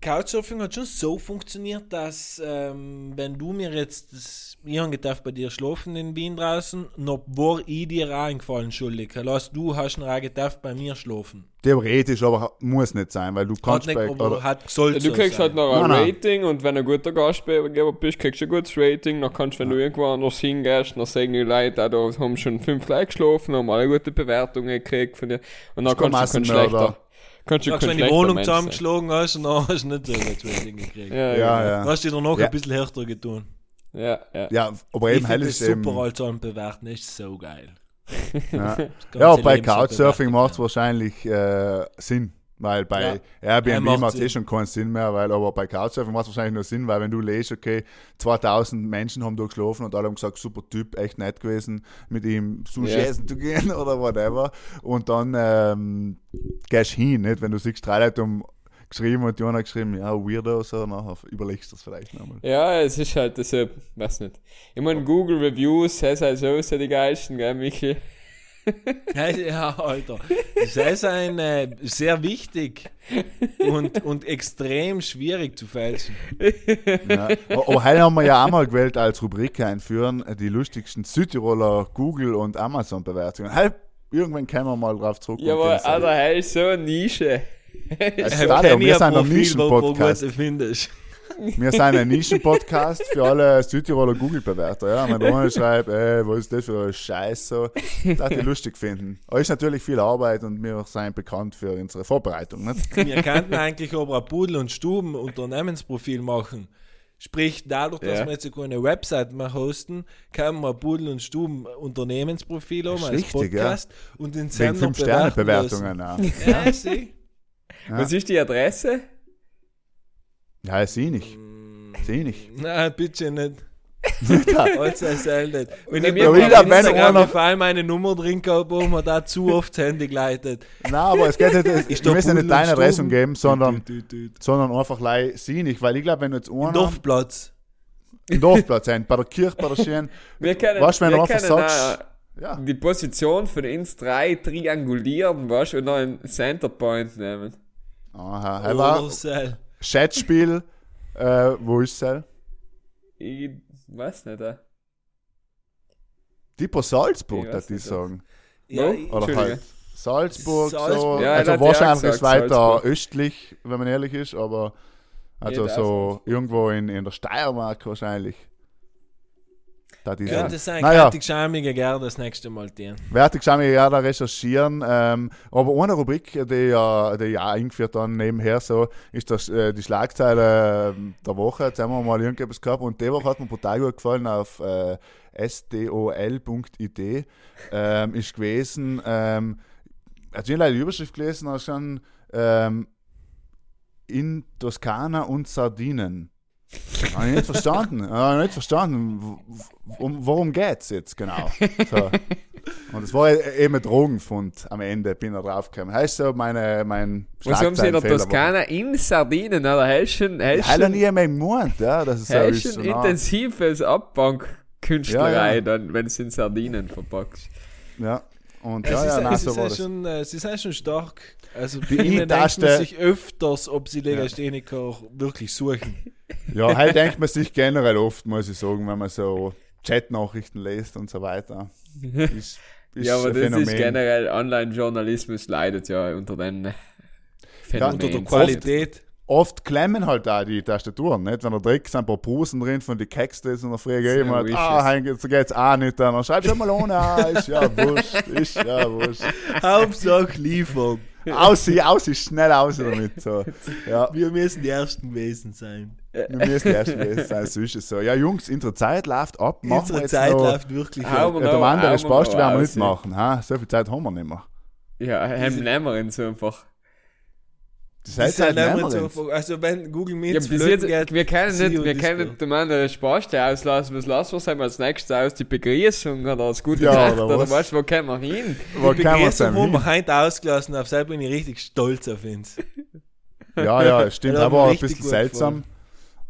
Speaker 1: Couchsurfing hat schon so funktioniert, dass ähm, wenn du mir jetzt, das, ich habe gedacht, bei dir schlafen in Wien draußen, noch war ich dir auch eingefallen schuldig. Lass du hast noch auch gedacht, bei mir schlafen.
Speaker 2: Theoretisch, aber muss nicht sein, weil du
Speaker 1: Hat
Speaker 2: kannst
Speaker 1: nicht,
Speaker 2: bei,
Speaker 1: aber
Speaker 2: oder,
Speaker 1: hat sollte
Speaker 3: Du
Speaker 1: so
Speaker 3: kriegst
Speaker 1: sein.
Speaker 3: halt noch ein
Speaker 2: Nein, nein.
Speaker 3: Rating und wenn du ein guter Gastgeber bist, kriegst du ein gutes Rating. Dann kannst du, wenn du irgendwo anders hingehst, dann sagen die Leute, ah, da haben schon fünf Leute geschlafen, haben alle gute Bewertungen gekriegt von dir. Und dann kannst du kein schlechter, kannst du kein
Speaker 1: wenn die Wohnung zusammengeschlagen hast, dann hast du nicht so ein Rating gekriegt.
Speaker 3: Ja,
Speaker 2: ja,
Speaker 3: ja.
Speaker 1: Du hast dich dann noch
Speaker 2: Ja.
Speaker 1: ein bisschen härter getan.
Speaker 3: Ja, ja.
Speaker 2: Ja, aber
Speaker 1: Ich
Speaker 2: eben hell ist
Speaker 1: das
Speaker 2: eben.
Speaker 1: super als bewerten, ist so geil.
Speaker 2: Ja,
Speaker 1: Das
Speaker 2: ja bei Couchsurfing macht es wahrscheinlich äh, Sinn. Weil bei
Speaker 1: Ja.
Speaker 2: Airbnb
Speaker 1: Ja, macht
Speaker 2: es eh schon keinen Sinn mehr, weil aber bei Couchsurfing macht es wahrscheinlich nur Sinn, weil wenn du lest, okay, 2000 Menschen haben da geschlafen und alle haben gesagt, super Typ, echt nett gewesen, mit ihm Sushi
Speaker 3: Ja.
Speaker 2: essen zu gehen oder whatever. Und dann ähm, gehst du hin, nicht? Wenn du siehst, drei Leute haben geschrieben und die anderen geschrieben, ja, weirdo, so, nachher überlegst du das vielleicht nochmal.
Speaker 3: Ja, es ist halt äh, weiß nicht. Ich meine, Google Reviews, das halt so ist ja die geilsten, gell, Michi?
Speaker 1: Ja, Alter. Das ist ein äh, sehr wichtig und, und extrem schwierig zu fälschen.
Speaker 2: Ja. Aber heute haben wir ja auch mal gewählt als Rubrik einführen, die lustigsten Südtiroler Google- und Amazon-Bewertungen. Irgendwann kommen wir mal drauf zurück.
Speaker 3: Ja,
Speaker 2: und
Speaker 3: aber Alter, hey, ist so eine Nische.
Speaker 2: Also,
Speaker 1: kenn
Speaker 2: wir
Speaker 1: ja
Speaker 2: sind ein Nischen-Podcast. Wir sind ein Nischen-Podcast für alle Südtiroler Google-Bewerter. Ja? Wenn einer schreibt, ey, was ist das für ein Scheiß, so, das die lustig finden. Aber ist natürlich viel Arbeit und wir sind bekannt für unsere Vorbereitung. Nicht?
Speaker 1: Wir könnten eigentlich aber ein Pudel- und Stuben-Unternehmensprofil machen. Sprich, dadurch, dass
Speaker 3: Ja.
Speaker 1: wir jetzt sogar eine Website mehr hosten, kann man Pudel und Stuben Unternehmensprofil haben als
Speaker 2: Richtig,
Speaker 1: Podcast und den
Speaker 2: Wegen
Speaker 1: Sender
Speaker 2: 5-Sterne-Bewertungen. Ja.
Speaker 1: bewerten lassen. Ja.
Speaker 2: Ja.
Speaker 3: Was ist die Adresse?
Speaker 2: Ja, sehe nicht. Sehe nicht.
Speaker 1: Nein, bitte nicht. Alles selten. Wenn ich mir
Speaker 3: können,
Speaker 1: auf Instagram vor allem meine Nummer drin gehabt, wo man da zu oft das Handy geleitet.
Speaker 2: Nein, aber es geht nicht, es,
Speaker 1: da
Speaker 2: müssen nicht deine Adresse
Speaker 1: Stuben?
Speaker 2: geben, sondern, sondern einfach sie nicht. Weil ich glaube, wenn du jetzt
Speaker 1: Im
Speaker 2: einer
Speaker 1: Dorfplatz.
Speaker 2: im Dorfplatz sind, bei der Kirche, bei der Schirn,
Speaker 3: Wir können,
Speaker 2: Weißt wenn
Speaker 3: wir können
Speaker 2: sagst- ja,
Speaker 3: die Position von uns drei triangulieren, weißt du, und noch einen Centerpoint nehmen.
Speaker 2: aha, er war
Speaker 1: Oder Sel.
Speaker 2: Chatspiel, äh, wo ist es?
Speaker 3: Ich weiß nicht. Äh.
Speaker 2: Tipo Salzburg,
Speaker 3: Ich
Speaker 2: das
Speaker 3: nicht,
Speaker 2: sagen.
Speaker 3: Wo?
Speaker 2: Oder
Speaker 3: Entschuldige.
Speaker 2: halt Salzburg,
Speaker 1: Salzburg.
Speaker 2: so.
Speaker 3: Ja,
Speaker 2: also
Speaker 3: ja
Speaker 2: wahrscheinlich
Speaker 3: gesagt,
Speaker 2: ist weiter
Speaker 3: Salzburg.
Speaker 2: östlich, wenn man ehrlich ist, aber also
Speaker 3: Ja,
Speaker 2: so irgendwo in, in der Steiermark wahrscheinlich. Da die
Speaker 1: Könnte
Speaker 2: sagen.
Speaker 1: sein,
Speaker 2: Naja.
Speaker 1: könnte ich schamige gerne das nächste Mal
Speaker 2: schon mal ja da recherchieren. Ähm, aber eine Rubrik, die ja, die ja eingeführt dann nebenher so, ist das, äh, die Schlagzeile ähm, der Woche. Jetzt haben wir mal irgendetwas gehabt und die Woche hat mir brutal gut gefallen auf äh, sdol.it. Ähm, ist gewesen, ähm, also ich habe die Überschrift gelesen, da schon ähm, in Toskana und Sardinen. Habe ich nicht verstanden. Habe ich nicht verstanden. Um, worum geht's jetzt genau? So. Und es war eben ein Drogenfund am Ende, bin ich drauf gekommen. Heißt so meine, mein
Speaker 3: Was haben sie in der. Toskana in Sardinen, oder? Hast
Speaker 2: Heil
Speaker 3: schon,
Speaker 2: nie mehr Mund, ja, das ist so.
Speaker 3: hast
Speaker 2: so nah.
Speaker 3: intensives Abbankkünstlerei,
Speaker 2: Ja, ja.
Speaker 3: dann, wenn es in Sardinen verpackst.
Speaker 2: Ja, und
Speaker 1: Es
Speaker 2: ja, ja,
Speaker 1: ist,
Speaker 2: nein,
Speaker 1: es
Speaker 2: so
Speaker 1: ist
Speaker 2: war
Speaker 1: ja
Speaker 2: das.
Speaker 1: schon, äh, sie sind schon stark. Also
Speaker 2: Die
Speaker 1: die ihnen denkt man sich öfters, ob sie Legastheniker auch wirklich suchen.
Speaker 2: Ja, halt denkt man sich generell oft, muss ich sagen, wenn man so Chatnachrichten liest und so weiter. Ist, ist
Speaker 3: ja, aber das
Speaker 2: Phänomen.
Speaker 3: ist generell, Online-Journalismus leidet ja unter den Phänomenen.
Speaker 1: Unter der Qualität.
Speaker 2: Oft klemmen halt da die Tastaturen, nicht? Wenn er drückt, sind ein paar Prusen drin von den Kextes und dann frage immer,
Speaker 3: wisches.
Speaker 2: ah, geht's, so geht's auch nicht, dann schreib schon mal ohne, ah, ist ja wurscht, ist ja wurscht.
Speaker 1: Hauptsache liefern.
Speaker 2: Aus, aus, ist schnell aus damit, so. Ja,
Speaker 1: Wir müssen die ersten gewesen sein.
Speaker 2: wir müssen erst lesen, sein, so ist es so. Ja, Jungs, unsere Zeit läuft ab, machen wir
Speaker 1: Unsere
Speaker 2: jetzt
Speaker 1: Zeit
Speaker 2: noch,
Speaker 1: läuft wirklich ab.
Speaker 2: ja, der andere Spaß werden wir nicht machen, ha? so viel Zeit haben wir nicht mehr.
Speaker 3: Ja, haben nehmen wir ihn so einfach.
Speaker 1: Immer
Speaker 2: wir
Speaker 1: so,
Speaker 2: nicht.
Speaker 1: also wenn Google
Speaker 3: Ja,
Speaker 1: Meets
Speaker 3: bis
Speaker 1: flöten
Speaker 3: jetzt,
Speaker 1: geht,
Speaker 3: wir können nicht, wir können nicht dem anderen Spaß auslassen. Was lassen wir wir als nächstes aus? Die Begrüßung oder das gute
Speaker 2: Ja,
Speaker 3: Nacht
Speaker 2: oder
Speaker 3: oder
Speaker 2: was?
Speaker 3: was? Wo können wir hin?
Speaker 2: Wo
Speaker 1: Die
Speaker 2: kann man
Speaker 1: Begrüßung
Speaker 2: sein?
Speaker 1: haben wir heute ausgelassen, auf selbst bin ich richtig stolz auf uns.
Speaker 2: Ja, ja, stimmt,
Speaker 1: Ja,
Speaker 2: aber ein bisschen seltsam.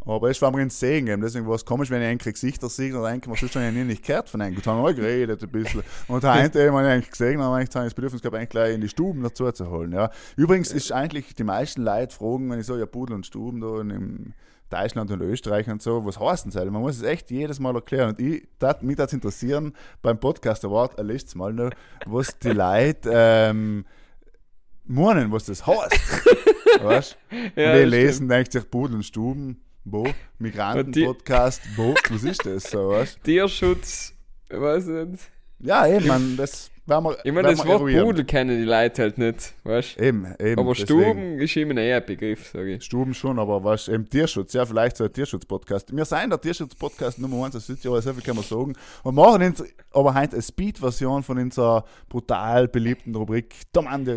Speaker 2: Aber es war mir Sehen geben, deswegen war es komisch, wenn ich eigentlich Gesichter sehe, dann denke mir, sonst ich nie nicht gehört von einem. Gut, haben wir geredet ein bisschen. Und eben habe ich eigentlich gesehen, aber ich habe das Bedürfnis gehabt, eigentlich gleich in die Stuben dazu zu holen. Ja. Übrigens ist eigentlich die meisten Leute fragen, wenn ich so, ja, Pudel und Stuben da in Deutschland und Österreich und so, was heißt denn das? Man muss es echt jedes Mal erklären. Und ich, dat, mich das interessieren, beim Podcast Award, erlesst mal noch, was die Leute, ähm, meinen, was das heißt. weißt
Speaker 3: Ja,
Speaker 2: und die lesen, denkt sich Pudel und Stuben, wo? Migranten-Podcast, wo? Was ist das so, weißt
Speaker 3: Tierschutz, ich weiß nicht.
Speaker 2: Ja, eben, man, das werden wir.
Speaker 3: Ich meine, das
Speaker 2: wir
Speaker 3: Wort
Speaker 2: eruieren.
Speaker 3: Pudel kennen die Leute halt nicht, weißt
Speaker 2: Eben, eben.
Speaker 3: Aber. Stuben ist immer eher ein Begriff, sage ich.
Speaker 2: Stuben schon, aber was eben Tierschutz, ja, vielleicht so ein Tierschutz-Podcast. Wir sind der Tierschutz-Podcast Nummer 1 aus Südtirol, so viel kann man sagen. Und machen uns aber heute eine Speed-Version von unserer brutal beliebten Rubrik Der Mann, der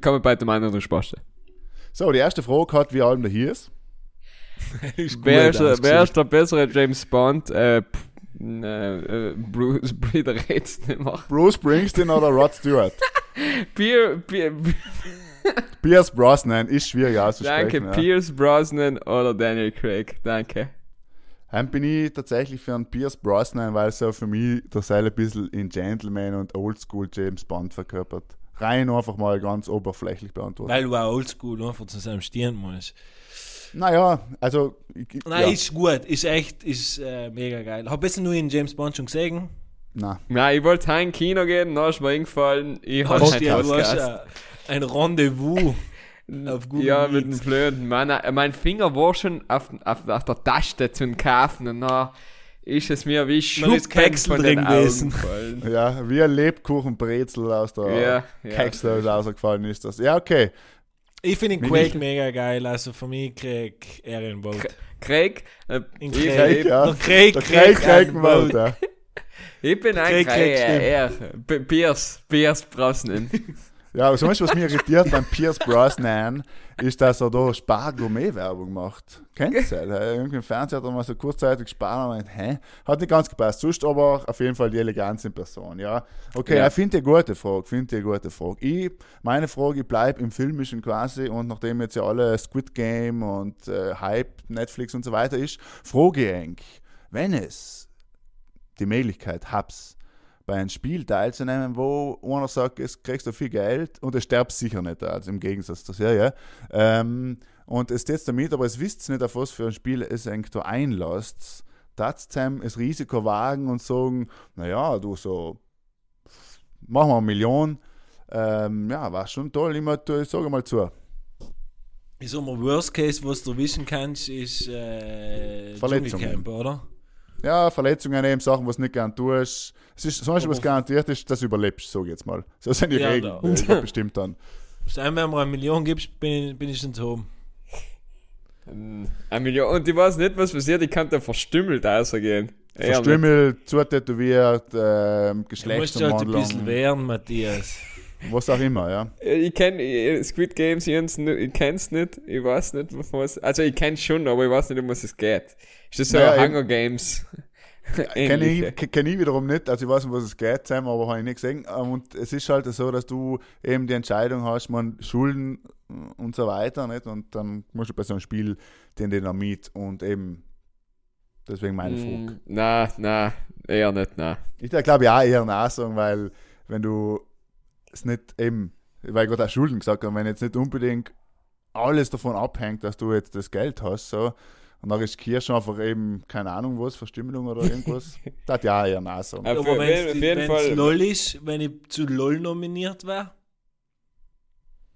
Speaker 3: kann man bei dem anderen Spaß?
Speaker 2: So, die erste Frage hat, wie alt der hier ist.
Speaker 1: Ist
Speaker 3: Wer ist, der- wer ist der bessere James Bond? Äh, pff, äh, Bruce, Bruder red's nicht mehr.
Speaker 2: Bruce Springsteen oder Rod Stewart?
Speaker 3: Pier, Pier,
Speaker 2: Pierce Brosnan ist schwierig auszusprechen.
Speaker 3: danke,
Speaker 2: ja.
Speaker 3: Pierce Brosnan oder Daniel Craig. Danke.
Speaker 2: Heim bin ich tatsächlich für einen Pierce Brosnan, weil so für mich der Seil ein bisschen in Gentleman und Oldschool James Bond verkörpert. Rein einfach mal ganz oberflächlich beantwortet.
Speaker 1: Weil du auch oldschool einfach zusammen stehen musst.
Speaker 2: Naja, also. Ich,
Speaker 1: Nein,
Speaker 2: ja,
Speaker 1: ist gut, ist echt, ist äh, mega geil. Hab bisschen nur in James Bond schon gesehen.
Speaker 2: na.
Speaker 3: Ja, ich wollte heim Kino gehen, dann ist mir eingefallen, ich habe halt Podcast.
Speaker 1: äh, ein Rendezvous auf Google
Speaker 3: Ja, mit dem blöden Mann. Äh, Mein Finger war schon auf, auf, auf der Taste zum Kaufen und dann ist es mir wie
Speaker 1: Keksel
Speaker 3: von den
Speaker 1: drin
Speaker 3: Augen
Speaker 1: gewesen.
Speaker 3: gefallen.
Speaker 2: Ja, wie ein Lebkuchenbrezel aus der
Speaker 3: Ja, ja.
Speaker 2: Keksdose rausgefallen ist das. Ja, okay.
Speaker 1: Ich finde den Quake
Speaker 2: ich-
Speaker 1: mega geil, also für mich krieg er einen Vote.
Speaker 3: Craig, äh,
Speaker 1: In
Speaker 3: ich,
Speaker 1: Craig,
Speaker 2: Craig, ja.
Speaker 1: Craig
Speaker 2: Craig.
Speaker 1: Vote.
Speaker 2: ja.
Speaker 3: ich bin ein
Speaker 1: Craig
Speaker 3: Craig,
Speaker 1: kriegt
Speaker 3: er, er, Piers, Piers Brosnan.
Speaker 2: Ja, zum Beispiel, was mich irritiert an Pierce Brosnan, ist, dass er da Spar-Gourmet-Werbung macht. Du das? Ja, Irgendwie im Fernsehen hat er mal so kurzzeitig Spar und meint, hä? Hat nicht ganz gepasst. Sonst aber auf jeden Fall die Eleganz in Person, ja. Okay,
Speaker 3: Ja.
Speaker 2: ja. finde ich eine gute Frage, finde ich eine gute Frage. Ich, meine Frage, ich bleibe im Filmischen quasi und nachdem jetzt ja alle Squid Game und äh, Hype, Netflix und so weiter ist, frage ich eigentlich, wenn es die Möglichkeit habt, bei einem Spiel teilzunehmen, wo einer sagt, es kriegst du viel Geld und es stirbst sicher nicht, also im Gegensatz zur Serie. Ähm, und es steht damit, aber es wisst nicht, auf was für ein Spiel es da einlasst. Das das Risiko wagen und sagen, naja, du so, machen wir eine Million. Ähm, ja, war schon toll, mal, ich sage mal zu.
Speaker 1: Ich sag mal, Worst Case, was du wissen kannst, ist äh,
Speaker 2: Verletzungen.
Speaker 1: Oder?
Speaker 2: Ja, Verletzungen eben, Sachen, was du nicht gern tust. Es ist zum Beispiel, was garantiert ist, dass du überlebst, sage ich jetzt mal. So sind die
Speaker 1: Ja,
Speaker 2: Regeln,
Speaker 1: da.
Speaker 2: die ich bestimmt dann.
Speaker 1: Sein, wenn mir eine Million gibst, bin ich, bin ich schon oben.
Speaker 3: Eine Million. Und ich weiß nicht, was passiert, ich kann da verstümmelt nicht.
Speaker 2: Verstümmelt, zutätowiert, ähm,
Speaker 1: Du musst halt ein bisschen
Speaker 2: Geschlechtsumwandlung,
Speaker 1: wehren, Matthias.
Speaker 2: Was auch immer, ja.
Speaker 3: Ich kenne Squid Games, ich, ich kenn's nicht, ich weiß nicht, was. Also ich kenn's schon, aber ich weiß nicht, um was es geht. Ist das so
Speaker 2: Naja,
Speaker 3: Hunger Games?
Speaker 2: Kenne ich, ke- kenn ich wiederum nicht, also ich weiß nicht, was es geht, Sam, aber habe ich nicht gesehen. Ähm, Und es ist halt so, dass du eben die Entscheidung hast, man Schulden äh, und so weiter, nicht? Und dann musst du bei so einem Spiel den Dynamit und eben deswegen meine Frage.
Speaker 3: Mm, Na, na, eher nicht, na.
Speaker 2: Ich glaube ja eher Nein sagen, weil wenn du es nicht eben, weil ich gerade auch Schulden gesagt habe, wenn jetzt nicht unbedingt alles davon abhängt, dass du jetzt das Geld hast, so, und dann riskierst du einfach eben, keine Ahnung was, Verstümmelung oder irgendwas, das ja eher Nein sagen.
Speaker 1: Aber wenn es. LOL ist, wenn ich zu LOL nominiert wäre,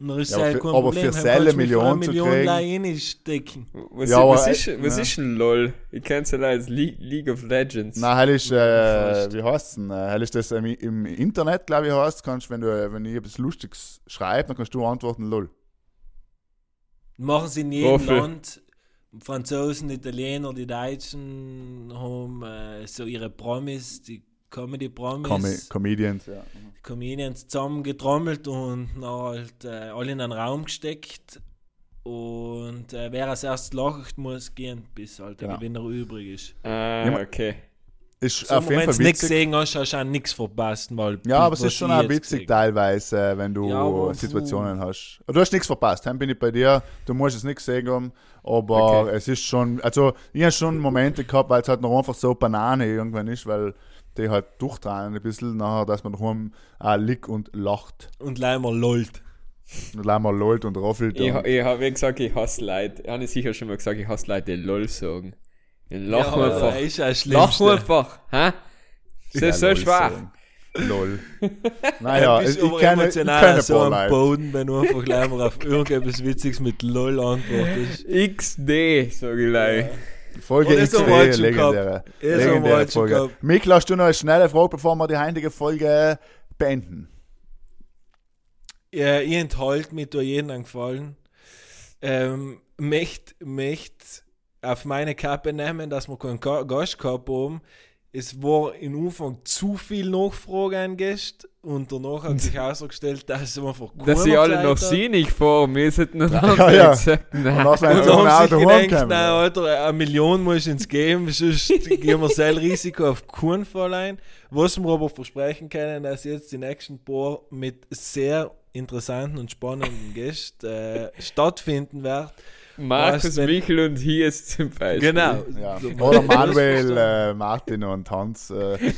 Speaker 1: dann ist
Speaker 2: Ja,
Speaker 1: es
Speaker 2: aber für- aber
Speaker 1: Problem. du mich
Speaker 2: Million zu kriegen-
Speaker 1: alleine stecken.
Speaker 3: Was,
Speaker 2: Ja,
Speaker 3: was, ist, was
Speaker 2: ja.
Speaker 3: ist ein LOL? Ich kenn's ja als Le League of Legends.
Speaker 2: Nein, hell ist, äh, wie heißt es denn? Äh, ist das im, im Internet, glaube ich, heißt, kannst, wenn du, äh, wenn ich etwas Lustiges schreibe, dann kannst du antworten, lol.
Speaker 1: Machen sie in jedem
Speaker 3: Wofür?
Speaker 1: Land. Franzosen, Italiener, die Deutschen haben äh, so ihre Promis, die Comedy-Promis,
Speaker 2: Com Comedians, ja.
Speaker 1: Comedians zusammengetrommelt und dann halt äh, alle in einen Raum gesteckt. Und äh, wer als erstes lacht, muss gehen, bis halt der
Speaker 2: Genau.
Speaker 1: Gewinner übrig ist.
Speaker 3: Ah, okay.
Speaker 2: Ist
Speaker 1: So,
Speaker 2: auf jeden
Speaker 1: wenn
Speaker 2: Fall
Speaker 1: du nichts gesehen hast, hast du auch nichts verpasst. Weil
Speaker 2: Ja, aber es ist schon auch witzig
Speaker 1: gesehen
Speaker 2: teilweise, wenn du
Speaker 1: Ja,
Speaker 2: Situationen hast. Du hast nichts verpasst, dann bin ich bei dir. Du musst es nicht gesehen haben, aber
Speaker 3: Okay.
Speaker 2: es ist schon, also ich habe schon Momente gehabt, weil es halt noch einfach so Banane irgendwann ist, weil die halt durchdrehen ein bisschen, nachher, dass man daheim auch liegt und lacht.
Speaker 1: Und leider lollt.
Speaker 2: Und mal lollt und roffelt.
Speaker 3: Ich,
Speaker 2: und-
Speaker 3: ich habe gesagt, ich hasse Leute. Ich habe sicher schon mal gesagt, ich hasse Leute, die LOL sagen. Lach
Speaker 1: ja,
Speaker 3: einfach.
Speaker 1: ist ja das
Speaker 3: Lach einfach. Hä? Das
Speaker 2: Ja,
Speaker 3: ist so
Speaker 2: lol
Speaker 3: schwach.
Speaker 2: sagen. Lol. Naja, ich, kenne, ich
Speaker 1: emotional
Speaker 2: kenne
Speaker 1: so am. Boden, wenn du einfach gleich mal auf irgendetwas Witziges mit LOL antwortest.
Speaker 3: XD, sag ich gleich.
Speaker 2: Folge
Speaker 1: heute schon
Speaker 2: legendäre, legendäre Folge. Mikl, hast du noch eine schnelle Frage, bevor wir die heutige Folge beenden?
Speaker 1: Ja, ich enthalte mich durch jeden einen Gefallen. Ähm, möcht, möcht auf meine Kappe nehmen, dass wir keinen Ga- Gast gehabt haben. Es war im Anfang zu viel Nachfrage an Gäste und danach hat sich herausgestellt, dass es einfach
Speaker 3: Dass sie alle noch nicht vor mir sind noch
Speaker 2: Ja, ja.
Speaker 3: gesagt,
Speaker 2: Und
Speaker 3: nein.
Speaker 1: Und
Speaker 2: ohne
Speaker 1: haben sich gedacht, nein, Alter, eine Million muss ich uns geben, sonst gehen wir sein Risiko auf keinen Fall ein. Was wir aber versprechen können, dass jetzt die nächsten paar mit sehr interessanten und spannenden Gästen äh, stattfinden wird.
Speaker 3: Markus Michel und hier ist zum Beispiel.
Speaker 1: Genau.
Speaker 2: Ja.
Speaker 1: So,
Speaker 2: Oder Manuel, äh, Martin und Hans, äh,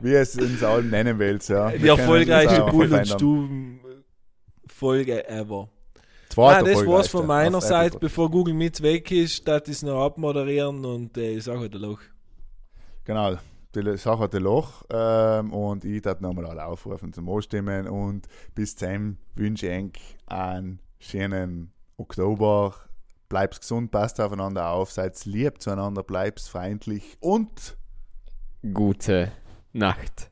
Speaker 2: wie es uns allen nennen willst. Ja.
Speaker 1: Die
Speaker 2: Wir auch
Speaker 1: Bull- und. Stuben-Folge ever.
Speaker 2: Zweite
Speaker 1: Ah, das war's von meiner Seite. Bevor Google Meet weg ist, ich es noch abmoderieren und äh, ich sage heute Loch.
Speaker 2: Genau, die Sache hat ein Loch ähm, und ich darf nochmal alle aufrufen zum Anstimmen und bis dann wünsche ich euch einen schönen Oktober. Bleib's gesund, passt aufeinander auf, seid lieb zueinander, bleib's freundlich und
Speaker 3: Gute Nacht.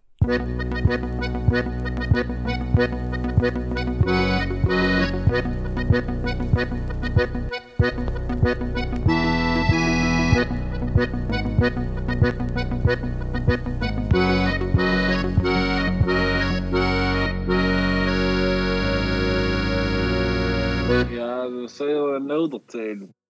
Speaker 4: Dat Alltså, så är det.